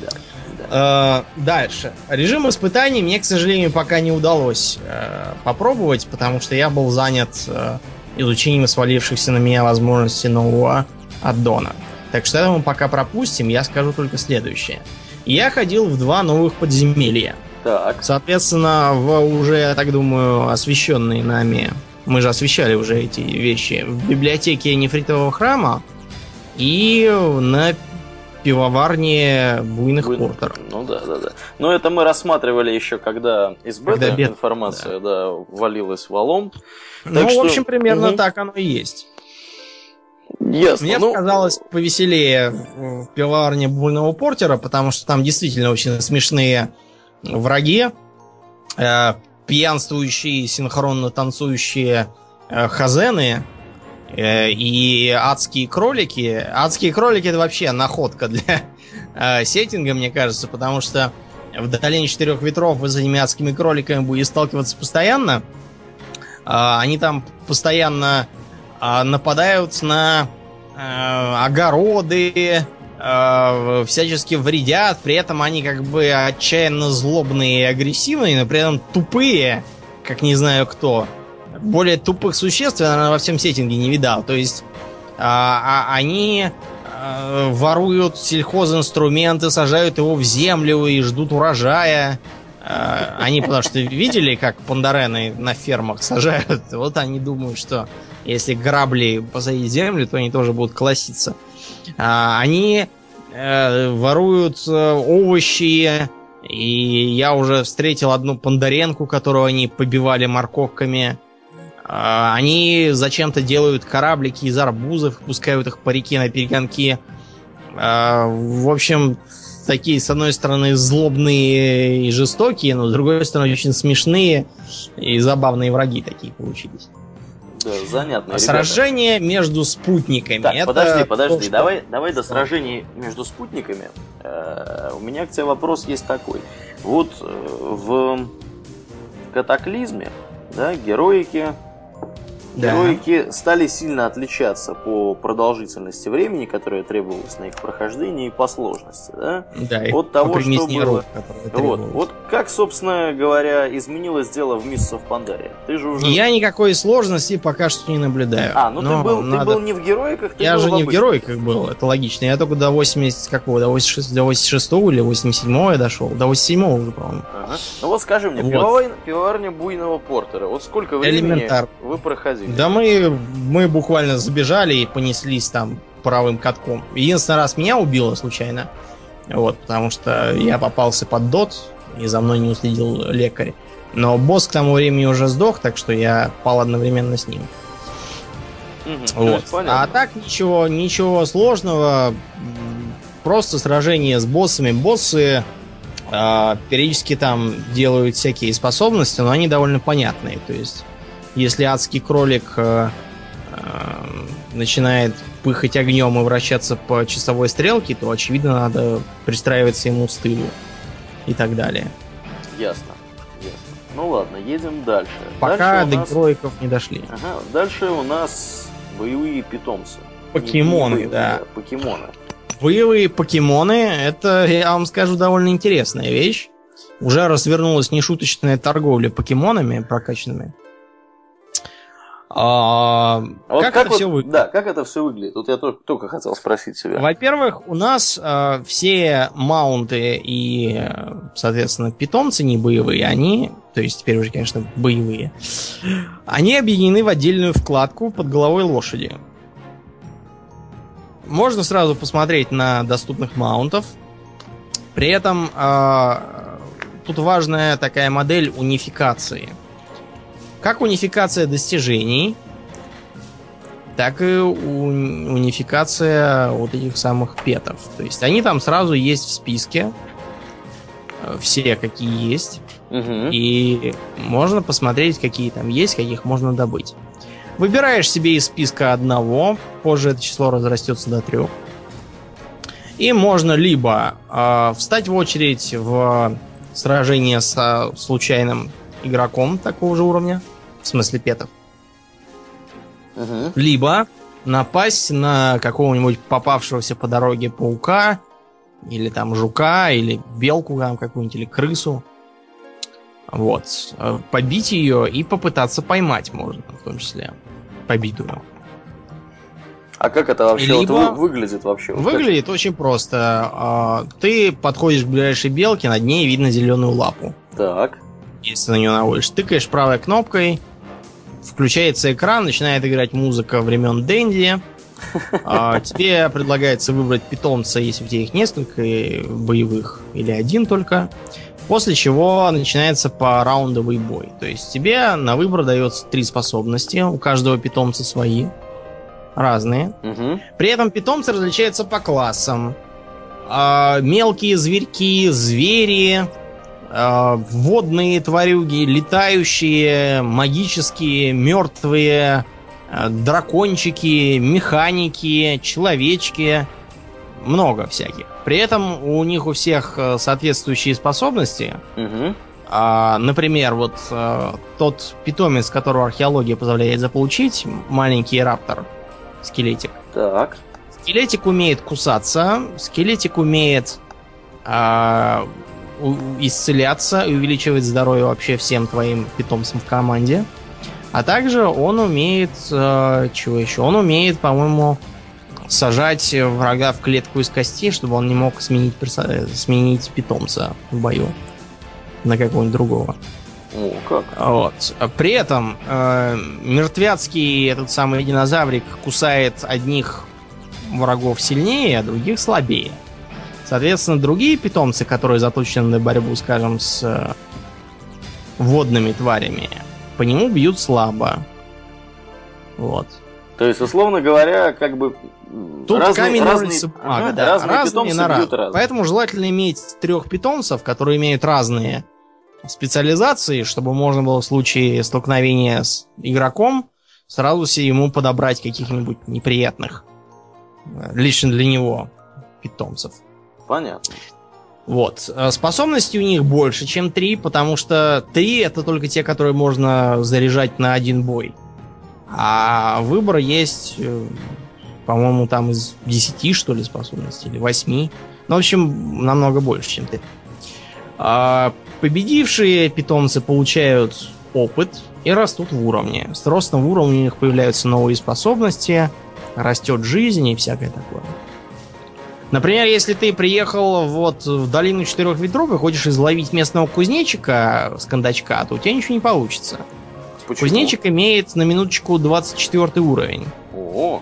Да. Э, дальше. Режим испытаний мне, к сожалению, пока не удалось э, попробовать, потому что я был занят э, изучением свалившихся на меня возможностей нового аддона. Так что это мы пока пропустим, я скажу только следующее. Я ходил в два новых подземелья. Так. Соответственно, в уже, я так думаю, освещенные нами, мы же освещали уже эти вещи, в библиотеке нефритового храма и на пивоварне буйных Буйных. портеров. Ну да, да, да. Но это мы рассматривали еще, когда из бета когда информация да. Да, валилась валом. Ну, что... в общем, примерно угу. так оно и есть. Ясно. Мне ну... показалось повеселее в пивоварне Буйного Портера, потому что там действительно очень смешные враги, э, пьянствующие, синхронно танцующие э, хазены и адские кролики. Адские кролики это вообще находка для э, сеттинга, мне кажется, потому что в долине четырех ветров вы с этими адскими кроликами будете сталкиваться постоянно. А, они там постоянно а, нападают на а, огороды, всячески вредят, при этом они как бы отчаянно злобные и агрессивные, но при этом тупые, как не знаю кто. Более тупых существ я во всем сеттинге не видал. То есть а, а, они а, воруют сельхозинструменты, сажают его в землю и ждут урожая. А, они потому что видели, как пандарены на фермах сажают. Вот они думают, что если грабли посадить землю, то они тоже будут колоситься. А, они э, воруют э, овощи. И я уже встретил одну пандаренку, которую они побивали морковками. Они зачем-то делают кораблики из арбузов, пускают их по реке на перегонки. В общем, такие, с одной стороны, злобные и жестокие, но с другой стороны, очень смешные и забавные враги такие получились. Да, занятно. Сражение между спутниками. Так, это подожди, подожди, то, что... давай, давай до сражений между спутниками. Э, у меня к тебе вопрос есть такой. Вот э, в катаклизме, да, героики Героики да. стали сильно отличаться по продолжительности времени, которое требовалось на их прохождении, и по сложности, да? Да, от того, что было... Вот, вот как, собственно говоря, изменилось дело в Миссов Пандаре? Ты же уже... Я никакой сложности пока что не наблюдаю. А, ну ты был, надо... ты был не в героиках, ты Я же не в героиках был, это логично. Я только до 80 какого, до 86, до 86 или 87 я дошел. До 87 уже, по-моему. Ага. Ну вот скажи мне, вот. пивоварня буйного портера, вот сколько времени Элементар. вы проходили? Разве? Да мы, мы буквально забежали и понеслись там правым катком. Единственный раз меня убило случайно. Вот, потому что я попался под дот, и за мной не уследил лекарь. Но босс к тому времени уже сдох, так что я пал одновременно с ним. Угу, вот. А так ничего, ничего сложного. Просто сражение с боссами. Боссы э, периодически там делают всякие способности, но они довольно понятные. То есть если адский кролик э, э, начинает пыхать огнем и вращаться по часовой стрелке, то, очевидно, надо пристраиваться ему с тылу и так далее. Ясно. Ясно. Ну ладно, едем дальше. Пока дальше до нас... героиков не дошли. Ага, дальше у нас боевые питомцы. Покемоны, да. да. Покемоны. Боевые покемоны, это, я вам скажу, довольно интересная вещь. Уже развернулась нешуточная торговля покемонами прокачанными. А, а вот как, как это вот, все выглядит? Да, как это все выглядит? Вот я только, только хотел спросить себя. Во-первых, у нас э, все маунты и, соответственно, питомцы не боевые, они, то есть теперь уже, конечно, боевые, они объединены в отдельную вкладку под головой лошади. Можно сразу посмотреть на доступных маунтов. При этом э, тут важная такая модель унификации – как унификация достижений, так и унификация вот этих самых петов. То есть они там сразу есть в списке. Э, все, какие есть. Угу. И можно посмотреть, какие там есть, каких можно добыть. Выбираешь себе из списка одного, позже это число разрастется до трех. И можно либо э, встать в очередь в сражение с случайным игроком такого же уровня, в смысле петов. Угу. Либо напасть на какого-нибудь попавшегося по дороге паука, или там жука, или белку там какую-нибудь, или крысу. Вот. Э, побить ее и попытаться поймать можно, в том числе. Побитую. А как это вообще Либо... вот выглядит вообще? Выглядит как? очень просто. А, ты подходишь к ближайшей белке, над ней видно зеленую лапу. Так. Если на нее наводишь, тыкаешь правой кнопкой, включается экран, начинает играть музыка времен Дэнди. А, тебе предлагается выбрать питомца, если у тебя их несколько боевых или один только. После чего начинается по раундовый бой. То есть тебе на выбор дается три способности, у каждого питомца свои, разные. Угу. При этом питомцы различаются по классам. А, мелкие зверьки, звери, водные тварюги, летающие, магические, мертвые, э, дракончики, механики, человечки, много всяких. При этом у них у всех э, соответствующие способности. Угу. Например, вот тот питомец, которого археология позволяет заполучить, маленький раптор, скелетик. Так. Скелетик умеет кусаться, скелетик умеет а, исцеляться и увеличивать здоровье вообще всем твоим питомцам в команде. А также он умеет... Э, чего еще? Он умеет, по-моему, сажать врага в клетку из костей, чтобы он не мог сменить, перса... сменить питомца в бою на какого-нибудь другого. О, как? Вот. При этом э, мертвяцкий этот самый динозаврик кусает одних врагов сильнее, а других слабее. Соответственно, другие питомцы, которые заточены на борьбу, скажем, с э, водными тварями, по нему бьют слабо. Вот. То есть, условно говоря, как бы Тут разные, камень, разные, ножницы, бумага, ага, да. Разные, разные на раз. Поэтому желательно иметь трех питомцев, которые имеют разные специализации, чтобы можно было в случае столкновения с игроком сразу себе ему подобрать каких-нибудь неприятных э, лично для него питомцев. Понятно. Вот. Э, способности у них больше, чем три, потому что три это только те, которые можно заряжать на один бой. А выбор есть, э, по-моему, там из 10, что ли, способностей, или 8. Ну, в общем, намного больше, чем ты. А победившие питомцы получают опыт и растут в уровне. С ростом в уровне у них появляются новые способности, растет жизнь и всякое такое. Например, если ты приехал вот в долину четырех ветров и хочешь изловить местного кузнечика с кондачка, то у тебя ничего не получится. Почему? Кузнечик имеет на минуточку 24 уровень. О.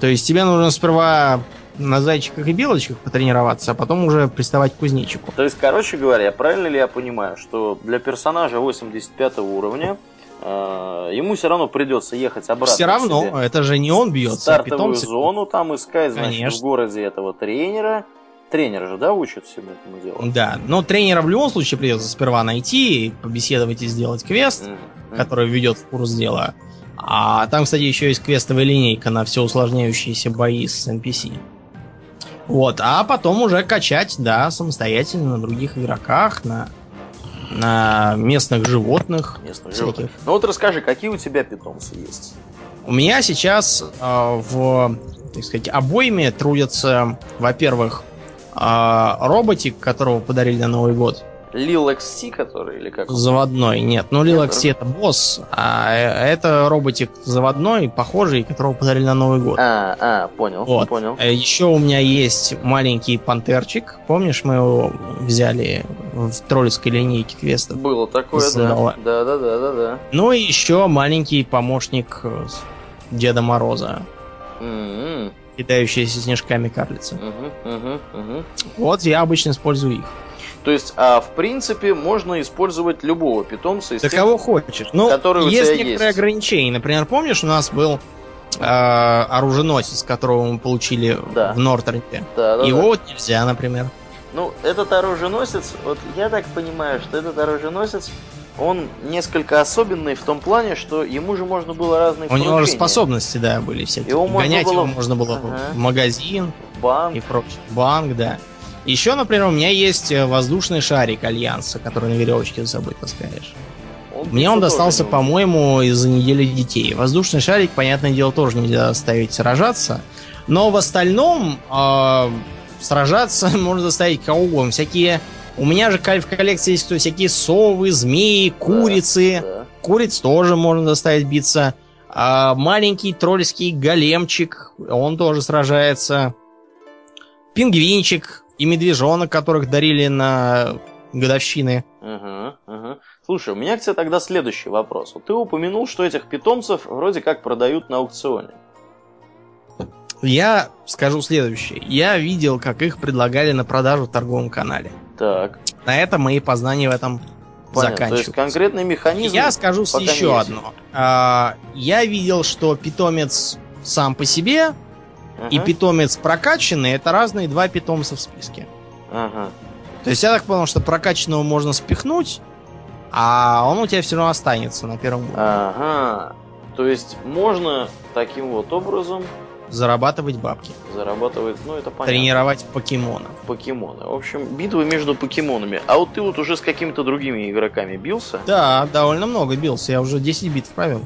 То есть тебе нужно сперва на зайчиках и белочках потренироваться, а потом уже приставать к кузнечику. То есть, короче говоря, правильно ли я понимаю, что для персонажа 85 уровня ему все равно придется ехать обратно. Все равно, это же не он бьется, а Стартовую питомцы. зону там искать, значит, Конечно. в городе этого тренера. Тренер же, да, учат всему этому делу? Да, но тренера в любом случае придется сперва найти, побеседовать и сделать квест, mm-hmm. который ведет в курс дела. А там, кстати, еще есть квестовая линейка на все усложняющиеся бои с NPC. Вот, а потом уже качать, да, самостоятельно на других игроках, на на местных животных. Местных животных. Ну вот расскажи, какие у тебя питомцы есть? У меня сейчас э, в, так сказать, обойме трудятся, во-первых, э, роботик, которого подарили на Новый год. Lil XC, который или как? Заводной, нет. Ну, Lil XC это босс, а э, это роботик заводной, похожий, которого подарили на Новый год. А, а, понял, вот. понял. Э, Еще у меня есть маленький пантерчик. Помнишь, мы его взяли в тролльской линейке квестов? Было такое, да. Да, да, да, да, да. Ну и еще маленький помощник э, Деда Мороза. Mm-hmm. Кидающаяся снежками карлица. Угу, угу, угу. Вот я обычно использую их. То есть, а в принципе, можно использовать любого питомца из да тех, кого хочешь. Ну, у есть некоторые есть. ограничения. Например, помнишь, у нас был э, оруженосец, которого мы получили Да. в Нортернте? Да, да, Его да. вот нельзя, например. Ну, этот оруженосец, вот я так понимаю, что этот оруженосец, он несколько особенный в том плане, что ему же можно было разные У него же способности, да, были всякие. Его Гонять было- его можно было Ага. в магазин Банк. и прочее. Банк, да. Еще, например, у меня есть э, воздушный шарик Альянса, который на веревочке за собой таскаешь. Мне он достался, не- по-моему, из-за недели детей. Воздушный шарик, понятное дело, тоже нельзя заставить сражаться. Но в остальном э, сражаться можно заставить кого угодно. Всякие... У меня же в коллекции есть кто- всякие совы, змеи, курицы. Да. Куриц тоже можно заставить биться. А маленький тролльский големчик, он тоже сражается. Пингвинчик и медвежонок, которых дарили на годовщины. Ага, ага. Слушай, у меня к тебе тогда следующий вопрос. Вот ты упомянул, что этих питомцев вроде как продают на аукционе. Я скажу следующее. Я видел, как их предлагали на продажу в торговом канале. Так, На этом мои познания в этом понятно. То есть заканчиваются. конкретный механизм... Я скажу еще ясен. одно. А, я видел, что питомец сам по себе и Ага, питомец прокачанный это разные два питомца в списке. ага. То есть я так понял, что прокачанного можно спихнуть, а он у тебя все равно останется на первом уровне. Ага. То есть можно таким вот образом Зарабатывать бабки. зарабатывать, ну это понятно, Тренировать покемонов. покемоны. В общем, битвы между покемонами. А вот ты вот уже с какими-то другими игроками бился? Да, довольно много бился. Я уже 10 битв провел.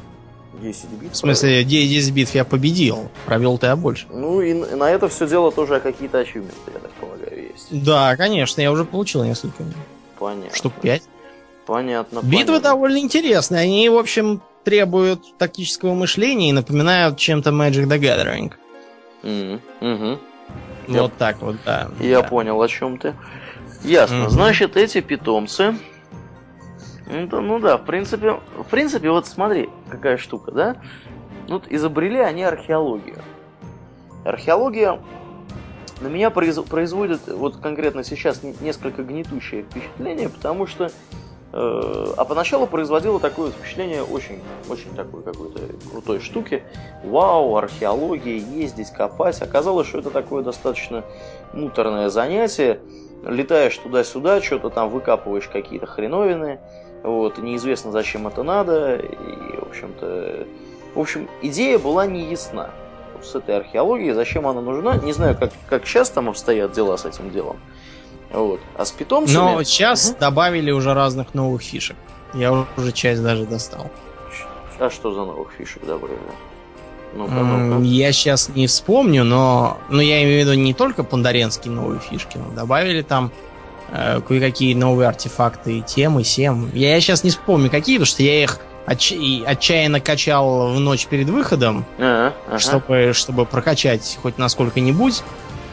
10 битв? В смысле, 10 битв я победил. Провел-то я больше. Ну и на это все дело тоже какие-то ачивменты, я так полагаю, есть. Да, конечно, я уже получил несколько. Понятно. Штук 5. Понятно. Битвы понятно. довольно интересные. Они, в общем, требуют тактического мышления и напоминают чем-то Magic the Gathering. Мгм, мгм. Я- Вот так вот, да. Я Да. понял, о чем ты. Ясно. Мгм. Значит, эти питомцы. Ну да, ну да, в принципе, в принципе, вот смотри, какая штука, да? Вот изобрели они археологию. Археология на меня произ- производит вот конкретно сейчас несколько гнетущее впечатление, потому что а поначалу производила такое впечатление очень, очень такой какой-то крутой штуки. Вау, археология, ездить, копать. Оказалось, что это такое достаточно муторное занятие. Летаешь туда-сюда, что-то там выкапываешь какие-то хреновины. Вот, неизвестно, зачем это надо. И, в общем-то... В общем, идея была не ясна с этой археологией, зачем она нужна. Не знаю, как, как сейчас там обстоят дела с этим делом. Вот. А с питомцами... Но сейчас Мгм. добавили уже разных новых фишек. Я уже часть даже достал. А что за новых фишек добавили? Ну-ка. Я сейчас не вспомню, но, но я имею в виду не только пандаренские новые фишки, но добавили там э, кое-какие новые артефакты, и темы, сем. Я сейчас не вспомню какие, потому что я их отч- отчаянно качал в ночь перед выходом, Ага, ага. чтобы, чтобы прокачать хоть насколько-нибудь.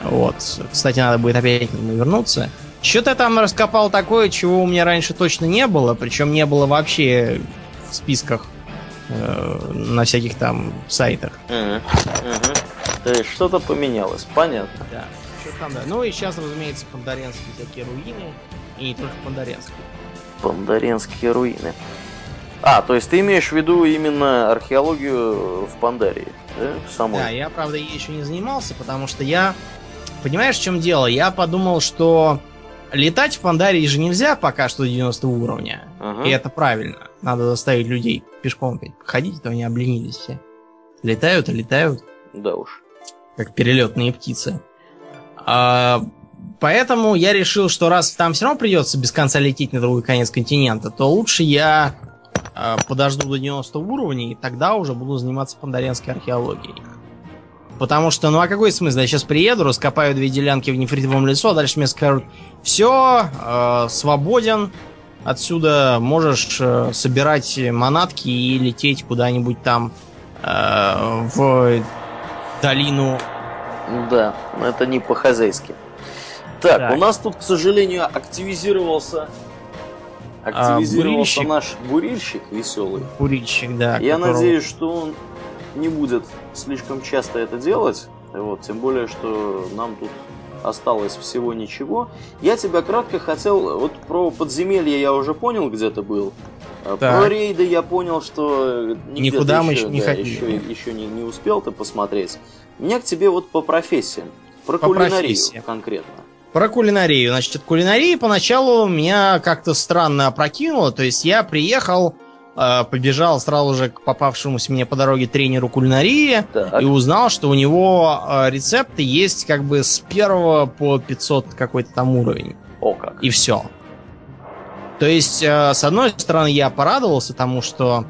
Вот. Кстати, надо будет опять вернуться. Что-то я там раскопал такое, чего у меня раньше точно не было, причем не было вообще в списках э, на всяких там сайтах. То есть что-то поменялось, понятно. Да. Что там, да. Ну и сейчас, разумеется, пандаренские всякие руины. И не только пандаренские. Пандаренские руины. А, то есть ты имеешь в виду именно археологию в Пандарии, да? Самой? Да, я, правда, ей еще не занимался, потому что я... Понимаешь, в чем дело? Я подумал, что летать в Пандарии же нельзя пока что до 90 уровня. Ага. И это правильно. Надо заставить людей пешком ходить, а то они обленились все. Летают и летают, Да уж. как перелетные птицы. А, поэтому я решил, что раз там все равно придется без конца лететь на другой конец континента, то лучше я э, подожду до 90 уровня, и тогда уже буду заниматься пандаренской археологией. Потому что, ну а какой смысл? Я сейчас приеду, раскопаю две делянки в нефритовом лесу, а дальше мне скажут, все, э, свободен, отсюда можешь э, собирать манатки и лететь куда-нибудь там э, в долину. Да, это не по-хозяйски. Так, так, у нас тут, к сожалению, активизировался активизировался а, наш бурильщик веселый. Бурильщик, да. Я которого... надеюсь, что он не будет слишком часто это делать. Вот, тем более, что нам тут осталось всего ничего. Я тебя кратко хотел... Вот про подземелье я уже понял, где ты был. А так. Про рейды я понял, что никуда мы еще, не да, ходили. Еще, еще не, не успел ты посмотреть. У меня к тебе вот по профессиям. Про по кулинарию профессиям. конкретно. Про кулинарию. Значит, кулинария поначалу меня как-то странно опрокинуло. То есть я приехал Э, побежал сразу же к попавшемуся мне по дороге тренеру кулинарии так. и узнал, что у него э, рецепты есть как бы с первого по 500 какой-то там уровень. О как. И все. То есть, э, с одной стороны, я порадовался тому, что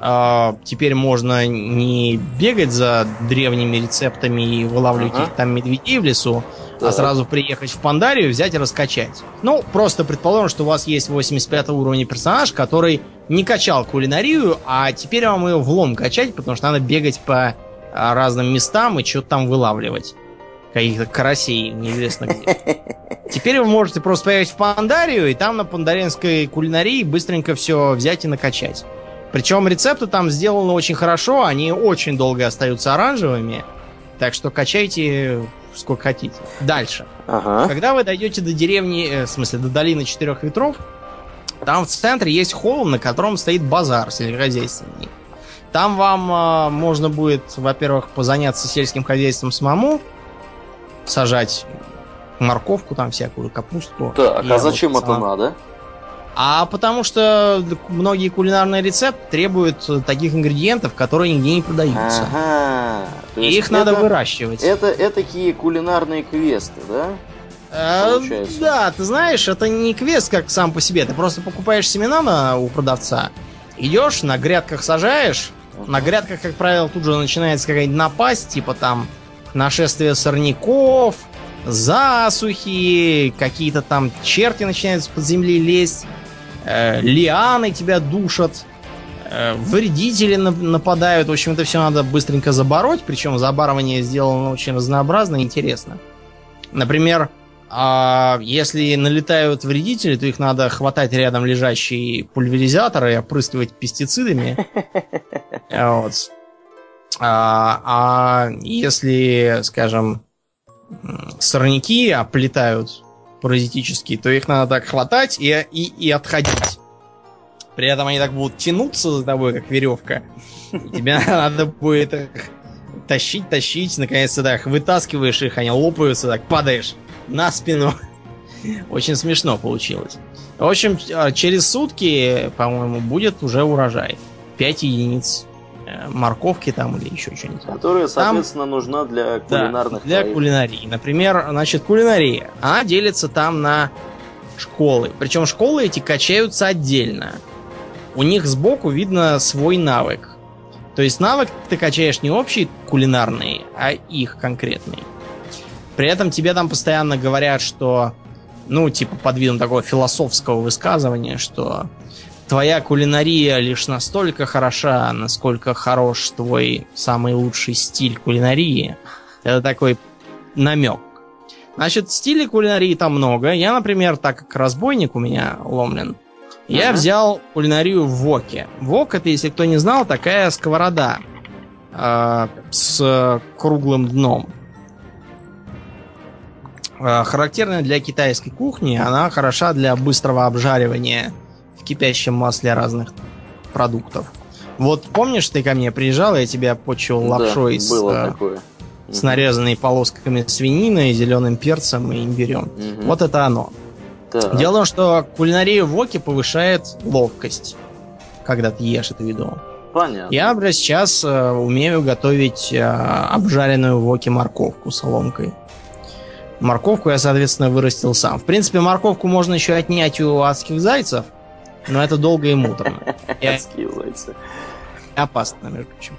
э, теперь можно не бегать за древними рецептами и вылавливать ага. их там медведей в лесу, а сразу приехать в Пандарию, взять и раскачать. Ну, просто предположим, что у вас есть 85 уровня персонаж, который не качал кулинарию, а теперь вам ее влом качать, потому что надо бегать по а, разным местам и что-то там вылавливать. Каких-то карасей, неизвестно где. Теперь вы можете просто поехать в Пандарию, и там на пандаринской кулинарии быстренько все взять и накачать. Причем рецепты там сделаны очень хорошо, они очень долго остаются оранжевыми. Так что качайте сколько хотите. Дальше. Ага. Когда вы дойдете до деревни, э, в смысле, до долины четырех ветров, там в центре есть холм, на котором стоит базар сельскохозяйственный. Там вам э, можно будет, во-первых, позаняться сельским хозяйством самому, сажать морковку там всякую, капусту. Так, а зачем это надо? А потому что многие кулинарные рецепты требуют таких ингредиентов, которые нигде не продаются. Ага. И их это, надо выращивать. Это, это такие кулинарные квесты, да? А, да, ты знаешь, это не квест как сам по себе. Ты просто покупаешь семена на, у продавца, идешь, на грядках сажаешь. Uh-huh. На грядках, как правило, тут же начинается какая-нибудь напасть, типа там нашествие сорняков, засухи, какие-то там черти начинают с-под земли лезть э, лианы тебя душат, э, вредители нападают. В общем, это все надо быстренько забороть. Причем забарывание сделано очень разнообразно и интересно. Например, а если налетают вредители, то их надо хватать рядом лежащие пульверизаторы и опрыскивать пестицидами. Вот. А, а если, скажем, сорняки оплетают паразитические, то их надо так хватать и, и, и отходить. При этом они так будут тянуться за тобой, как веревка. И тебе надо будет их тащить, тащить. Наконец-то так вытаскиваешь их, они лопаются, так падаешь на спину. Очень смешно получилось. В общем, через сутки, по-моему, будет уже урожай. 5 единиц морковки там или еще что-нибудь. Которая, соответственно, там, нужна для кулинарных да, для проектов. кулинарии. Например, значит, кулинария. Она делится там на школы. Причем школы эти качаются отдельно. У них сбоку видно свой навык. То есть навык ты качаешь не общий кулинарный, а их конкретный. При этом тебе там постоянно говорят, что, ну, типа, под видом такого философского высказывания, что твоя кулинария лишь настолько хороша, насколько хорош твой самый лучший стиль кулинарии. Это такой намек. Значит, стилей кулинарии там много. Я, например, так как разбойник у меня ломлен, я взял кулинарию в Воке. Вок это, если кто не знал, такая сковорода э, с круглым дном. Э, характерная для китайской кухни, она хороша для быстрого обжаривания кипящем масле разных продуктов. Вот помнишь, ты ко мне приезжал, я тебя почил лапшой с, было такое. с нарезанной полосками свинины, зеленым перцем и имбирем. Угу. Вот это оно. Так. Дело в том, что кулинария в Воке повышает ловкость, когда ты ешь эту еду. Понятно. Я, например, сейчас э, умею готовить э, обжаренную в Воке морковку соломкой. Морковку я, соответственно, вырастил сам. В принципе, морковку можно еще отнять у адских зайцев, но это долго и муторно. Зайцы. Опасно, между прочим.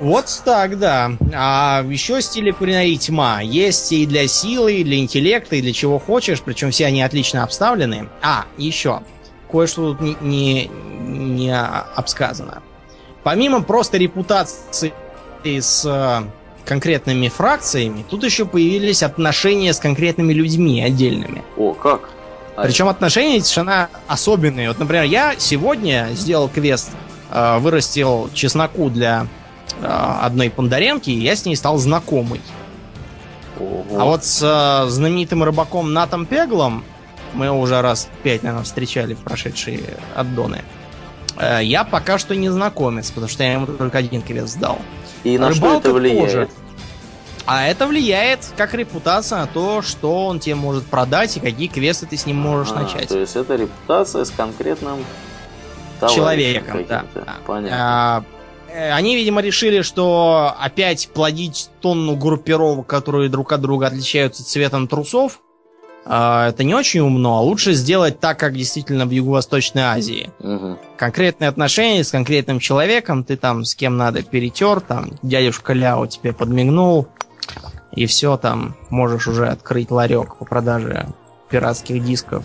Вот так, да. А еще стили кулинарии тьма. Есть и для силы, и для интеллекта, и для чего хочешь. Причем все они отлично обставлены. А, еще. Кое-что тут не, не, не обсказано. Помимо просто репутации с э, конкретными фракциями, тут еще появились отношения с конкретными людьми отдельными. О, как? Причем отношения совершенно особенные. Вот, например, я сегодня сделал квест, э, вырастил чесноку для э, одной пандаренки, и я с ней стал знакомый. Ого. А вот с э, знаменитым рыбаком Натом Пеглом мы его уже раз пять, наверное, встречали в прошедшие аддоны. Я пока что не знакомец, потому что я ему только один квест сдал. И на Рыбалка что это влияет? Тоже. А это влияет как репутация на то, что он тебе может продать и какие квесты ты с ним можешь а, начать. То есть это репутация с конкретным человеком, да. Понятно. А, э, они, видимо, решили, что опять плодить тонну группировок, которые друг от друга отличаются цветом трусов, а, это не очень умно, а лучше сделать так, как действительно в Юго-Восточной Азии. Угу. Конкретные отношения с конкретным человеком, ты там с кем надо перетер, там дядюшка Ляо тебе подмигнул, и все, там можешь уже открыть ларек по продаже пиратских дисков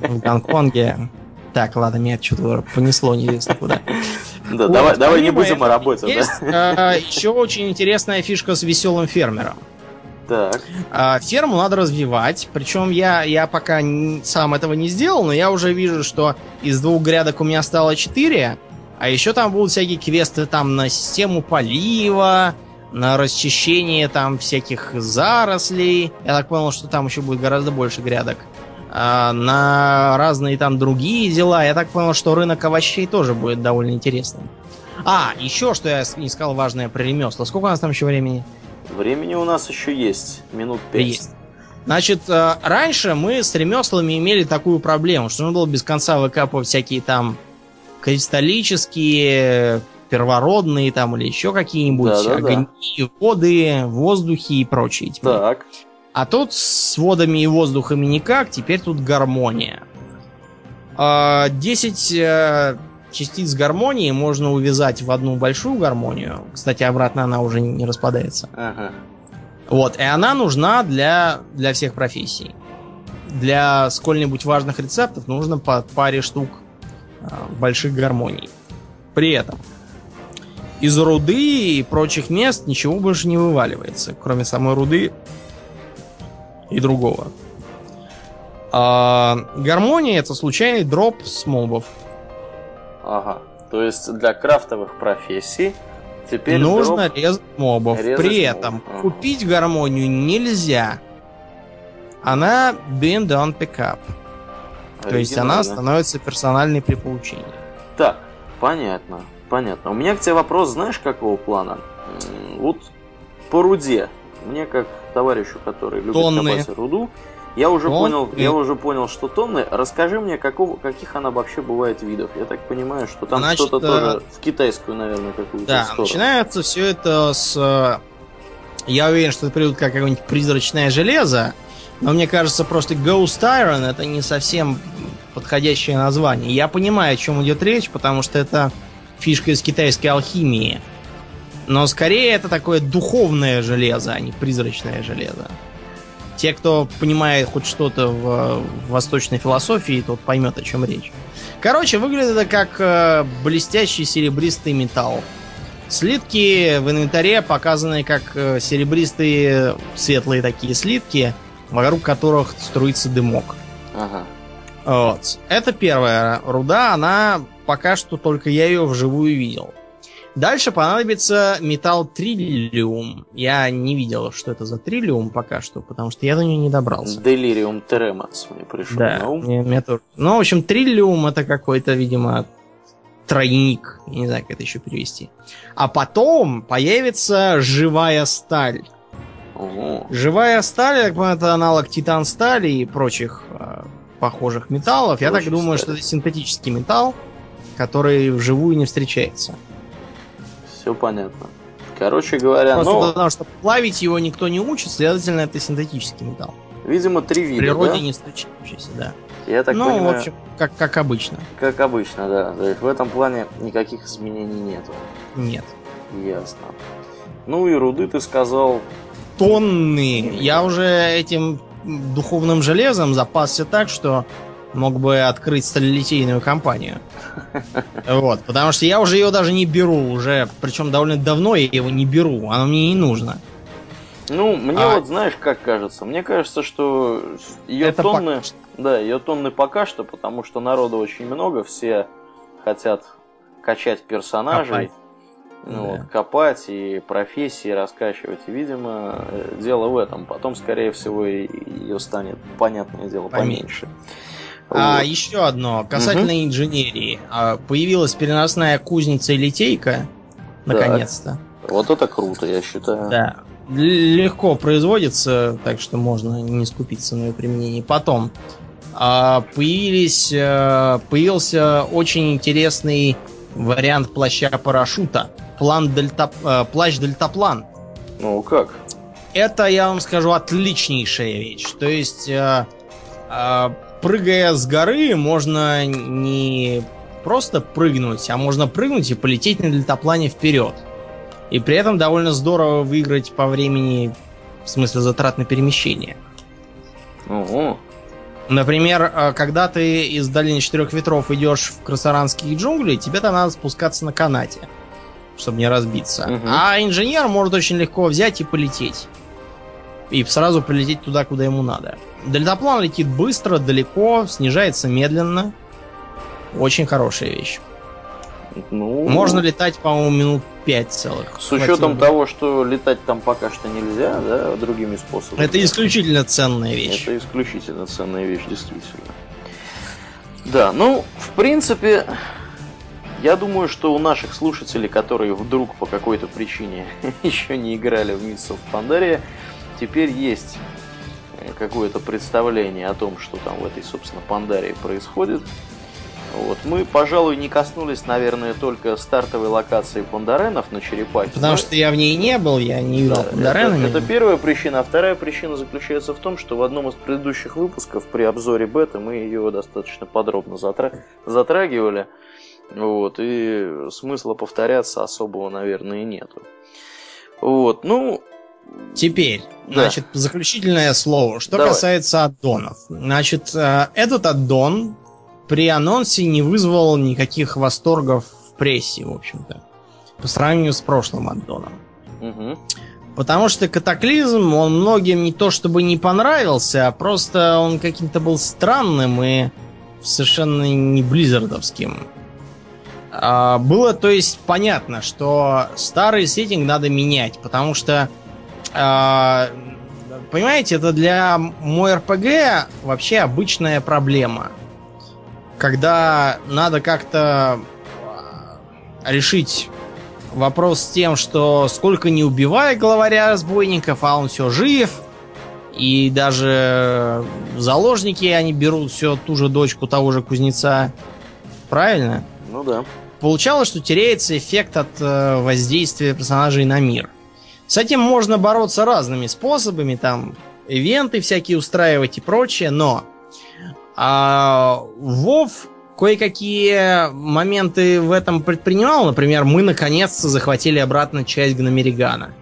в Гонконге. Так, ладно, меня что-то понесло неизвестно куда. Да, давай, давай не будем о работе, Есть а, еще очень интересная фишка с веселым фермером. Так. А, ферму надо развивать. Причем я, я пока сам этого не сделал, но я уже вижу, что из двух грядок у меня стало четыре. А еще там будут всякие квесты там на систему полива, на расчищение там всяких зарослей. Я так понял, что там еще будет гораздо больше грядок. А, на разные там другие дела. Я так понял, что рынок овощей тоже будет довольно интересным. А, еще что я не сказал важное про ремесла. Сколько у нас там еще времени? Времени у нас еще есть. Минут пять. Есть. Значит, э, раньше мы с ремеслами имели такую проблему, что нужно было без конца выкапывать всякие там кристаллические, первородные там или еще какие-нибудь да, да, огни, да. воды, воздухи и прочие. Типа. Так. А тут с водами и воздухами никак, теперь тут гармония. 10 а, частиц гармонии можно увязать в одну большую гармонию. Кстати, обратно она уже не распадается. Ага. Вот, и она нужна для, для всех профессий. Для сколь-нибудь важных рецептов нужно по паре штук а, больших гармоний. При этом из руды и прочих мест ничего больше не вываливается, кроме самой руды и другого. А, гармония это случайный дроп с мобов. Ага. То есть для крафтовых профессий теперь нужно дроп... резать мобов. Резать При этом моб. ага. купить гармонию нельзя. Она been done pickup. То есть она становится персональной при получении. Так, понятно, понятно. У меня к тебе вопрос, знаешь, какого плана? Вот по руде. Мне как товарищу, который любит Тонны. копать руду, я уже Тон... понял, я уже понял, что тонны. Расскажи мне, какого, каких она вообще бывает видов. Я так понимаю, что там Значит, что-то э... тоже в китайскую, наверное, какую-то Да, сторону. начинается все это с... Э, я уверен, что это придут как какое-нибудь призрачное железо, но мне кажется, просто Ghost Iron это не совсем подходящее название. Я понимаю, о чем идет речь, потому что это фишка из китайской алхимии. Но скорее это такое духовное железо, а не призрачное железо. Те, кто понимает хоть что-то в, в восточной философии, тот поймет, о чем речь. Короче, выглядит это как э, блестящий серебристый металл. Слитки в инвентаре показаны как э, серебристые светлые такие слитки, вокруг которых струится дымок. Ага. Вот. Это первая руда, она пока что только я ее вживую видел. Дальше понадобится металл триллиум. Я не видел, что это за триллиум пока что, потому что я до нее не добрался. Делириум теремац мне пришел да, на ум. Мне, мне тоже. Ну, в общем, триллиум это какой-то, видимо, тройник. Я не знаю, как это еще перевести. А потом появится живая сталь. Ого. Живая сталь, я так понимаю, это аналог титан стали и прочих э, похожих металлов. Я так думаю, что это синтетический металл, который вживую не встречается. Все понятно. Короче говоря, Просто ну... потому что плавить его никто не учит, следовательно, это синтетический металл. Видимо, три вида, В природе да? не встречающийся, да. Я так ну, понимаю... в общем, как, как обычно. Как обычно, да. То есть в этом плане никаких изменений нет. Нет. Ясно. Ну и руды ты сказал... Тонны. Я уже этим духовным железом запасся так, что мог бы открыть сталелитейную компанию. Вот, потому что я уже ее даже не беру, уже, причем довольно давно я его не беру, оно мне не нужно. Ну, мне а... вот знаешь, как кажется, мне кажется, что ее Это тонны, пока... да, ее тонны пока что, потому что народу очень много, все хотят качать персонажей, копать. Ну, да. вот, копать и профессии раскачивать. И, видимо, дело в этом. Потом, скорее всего, ее станет, понятное дело, поменьше. поменьше. А вот. еще одно, касательно угу. инженерии. А, появилась переносная кузница и литейка, наконец-то. Вот это круто, я считаю. Да. Легко производится, так что можно не скупиться на ее применение. Потом а, появились, э, появился очень интересный вариант плаща-парашюта. План дельта, э, плащ дельтаплан. Ну как? Это, я вам скажу, отличнейшая вещь. То есть э, прыгая с горы, можно не просто прыгнуть, а можно прыгнуть и полететь на дельтаплане вперед. И при этом довольно здорово выиграть по времени, в смысле затрат на перемещение. Ого. Например, э, когда ты из долины четырех ветров идешь в красаранские джунгли, тебе там надо спускаться на канате, чтобы не разбиться. Угу. А инженер может очень легко взять и полететь. И сразу полететь туда, куда ему надо. Дельтаплан летит быстро, далеко, снижается медленно. Очень хорошая вещь. Ну, Можно летать, по-моему, минут 5 целых. С учетом бы. того, что летать там пока что нельзя, да, другими способами. Это исключительно ценная вещь. Это исключительно ценная вещь, действительно. Да, ну, в принципе, я думаю, что у наших слушателей, которые вдруг по какой-то причине еще не играли в Mists of Pandaria, теперь есть какое-то представление о том, что там в этой, собственно, Пандарии происходит. Вот. Мы, пожалуй, не коснулись, наверное, только стартовой локации Пандаренов на Черепахе. Потому что я в ней не был, я не видел да. Это, это первая причина. А вторая причина заключается в том, что в одном из предыдущих выпусков при обзоре бета мы ее достаточно подробно затра... затрагивали. Вот, и смысла повторяться особого, наверное, нету. Вот, ну, Теперь, да. значит, заключительное слово. Что Давай. касается аддонов. Значит, э, этот аддон при анонсе не вызвал никаких восторгов в прессе, в общем-то. По сравнению с прошлым аддоном. Угу. Потому что катаклизм, он многим не то чтобы не понравился, а просто он каким-то был странным и совершенно не близзардовским. А, было, то есть, понятно, что старый сеттинг надо менять, потому что а, понимаете, это для мой РПГ вообще обычная проблема. Когда надо как-то а, решить вопрос с тем, что сколько не убивая главаря разбойников, а он все жив, и даже заложники они берут все ту же дочку того же кузнеца. Правильно? Ну да. Получалось, что теряется эффект от э, воздействия персонажей на мир. С этим можно бороться разными способами, там, ивенты всякие устраивать и прочее, но а, Вов кое-какие моменты в этом предпринимал. Например, мы наконец-то захватили обратно часть Гномеригана.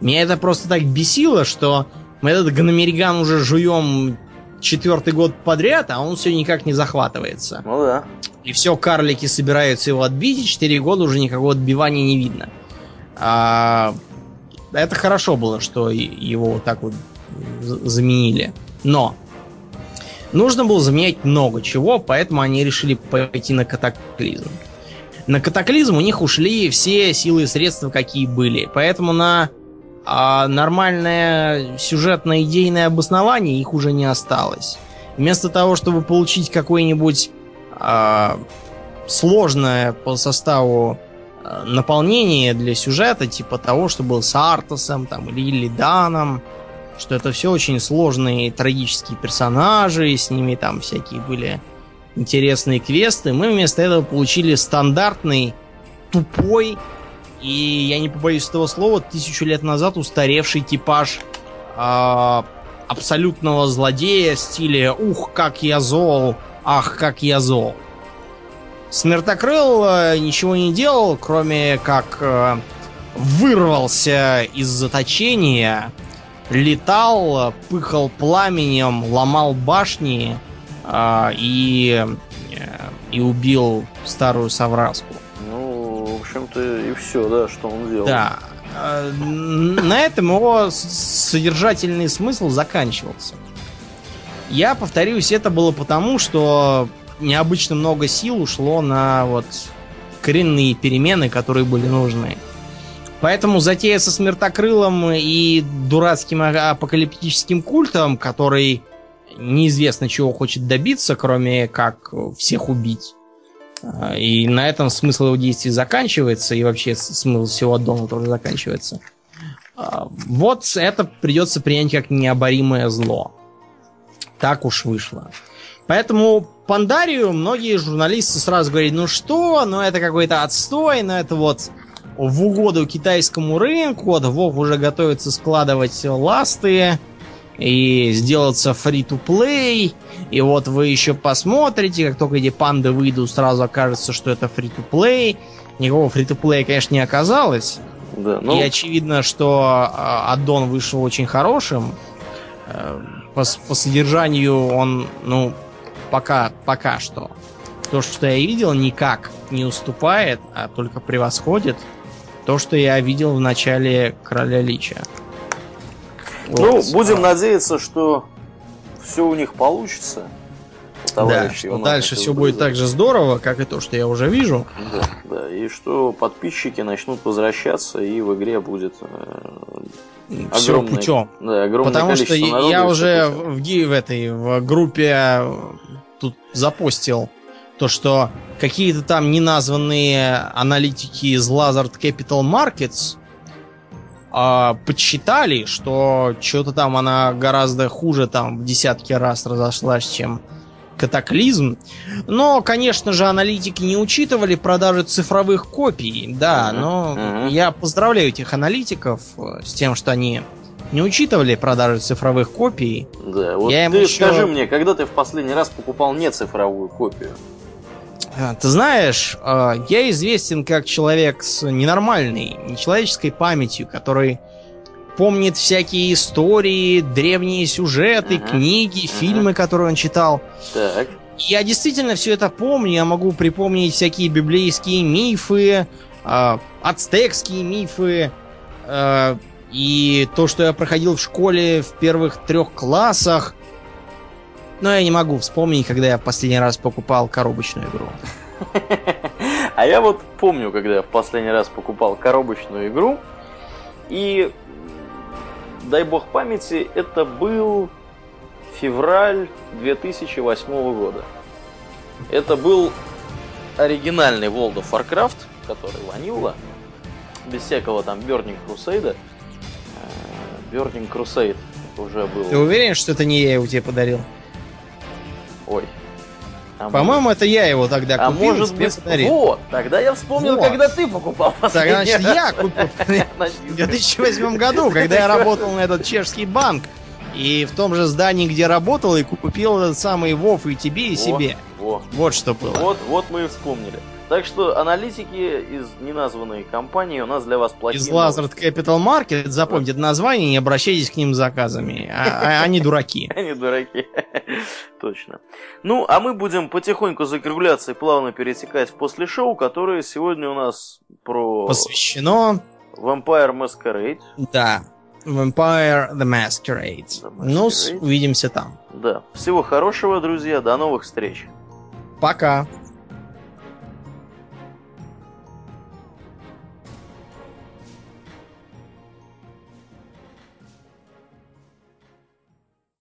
Меня это просто так бесило, что мы этот Гномериган уже жуем четвертый год подряд, а он все никак не захватывается. Ну да. И все, карлики собираются его отбить, и четыре года уже никакого отбивания не видно. А, это хорошо было, что его вот так вот заменили. Но нужно было заменять много чего, поэтому они решили пойти на катаклизм. На катаклизм у них ушли все силы и средства, какие были. Поэтому на а, нормальное сюжетное идейное обоснование их уже не осталось. Вместо того, чтобы получить какое-нибудь а, сложное по составу наполнение для сюжета, типа того, что был с Артасом там, или Илиданом, что это все очень сложные трагические персонажи, с ними там всякие были интересные квесты. Мы вместо этого получили стандартный, тупой, и я не побоюсь этого слова, тысячу лет назад устаревший типаж э, абсолютного злодея в стиле «Ух, как я зол! Ах, как я зол!» Смертокрыл э, ничего не делал, кроме как э, вырвался из заточения, летал, пыхал пламенем, ломал башни э, и, и убил старую совраску. Ну, в общем-то, и все, да, что он делал. Да. На этом его содержательный смысл заканчивался. Я повторюсь, это было потому, что необычно много сил ушло на вот коренные перемены, которые были нужны. Поэтому затея со смертокрылом и дурацким апокалиптическим культом, который неизвестно чего хочет добиться, кроме как всех убить. А, и на этом смысл его действий заканчивается, и вообще смысл всего дома тоже заканчивается. А, вот это придется принять как необоримое зло. Так уж вышло. Поэтому Пандарию многие журналисты сразу говорят, ну что, ну это какой-то отстой, ну это вот в угоду китайскому рынку, Вов уже готовится складывать ласты и сделаться free-to-play, и вот вы еще посмотрите, как только эти панды выйдут, сразу окажется, что это free-to-play. Никакого free-to-play, конечно, не оказалось. Да, ну... И очевидно, что а, аддон вышел очень хорошим. Э, по, по содержанию он, ну, пока, пока что. То, что я видел, никак не уступает, а только превосходит то, что я видел в начале Короля Лича. Ну, вот. будем надеяться, что все у них получится. Да, что дальше все будет так же здорово, как и то, что я уже вижу. Да, да, и что подписчики начнут возвращаться, и в игре будет э, все огромное, путем. Да, огромное Потому что я уже в, в, в этой в группе тут запостил то, что какие-то там неназванные аналитики из Lazard Capital Markets э, подсчитали, что что-то там она гораздо хуже там в десятки раз разошлась, чем катаклизм. Но, конечно же, аналитики не учитывали продажи цифровых копий. Да, uh-huh, но uh-huh. я поздравляю этих аналитиков э, с тем, что они не учитывали продажи цифровых копий. Да, вот я ты еще... скажи мне, когда ты в последний раз покупал не цифровую копию? А, ты знаешь, а, я известен как человек с ненормальной, нечеловеческой памятью, который помнит всякие истории, древние сюжеты, uh-huh. книги, uh-huh. фильмы, которые он читал. Так. Я действительно все это помню, я могу припомнить всякие библейские мифы, э, ацтекские мифы, э, и то, что я проходил в школе в первых трех классах. Но я не могу вспомнить, когда я в последний раз покупал коробочную игру. А я вот помню, когда я в последний раз покупал коробочную игру. И, дай бог памяти, это был февраль 2008 года. Это был оригинальный World of Warcraft, который ванила, без всякого там Burning Crusade. Burning Crusade уже был. Ты уверен, что это не я его тебе подарил? Ой. А По-моему, это я его тогда а купил. А может быть, подарил. вот, тогда я вспомнил, вот. когда ты покупал последний Так, значит, я купил в 2008 году, когда я работал на этот чешский банк. И в том же здании, где работал, и купил этот самый Вов и тебе, и себе. Вот что было. Вот, вот мы и вспомнили. Так что аналитики из неназванной компании у нас для вас плохие Из Lazard Capital Market, запомните это название, не обращайтесь к ним с заказами. А, а, они дураки. Они дураки. Точно. Ну, а мы будем потихоньку закругляться и плавно перетекать в после шоу, которое сегодня у нас про... Посвящено... Vampire Masquerade. Да. Vampire the Masquerade. The Masquerade. Ну, увидимся там. Да. Всего хорошего, друзья. До новых встреч. Пока.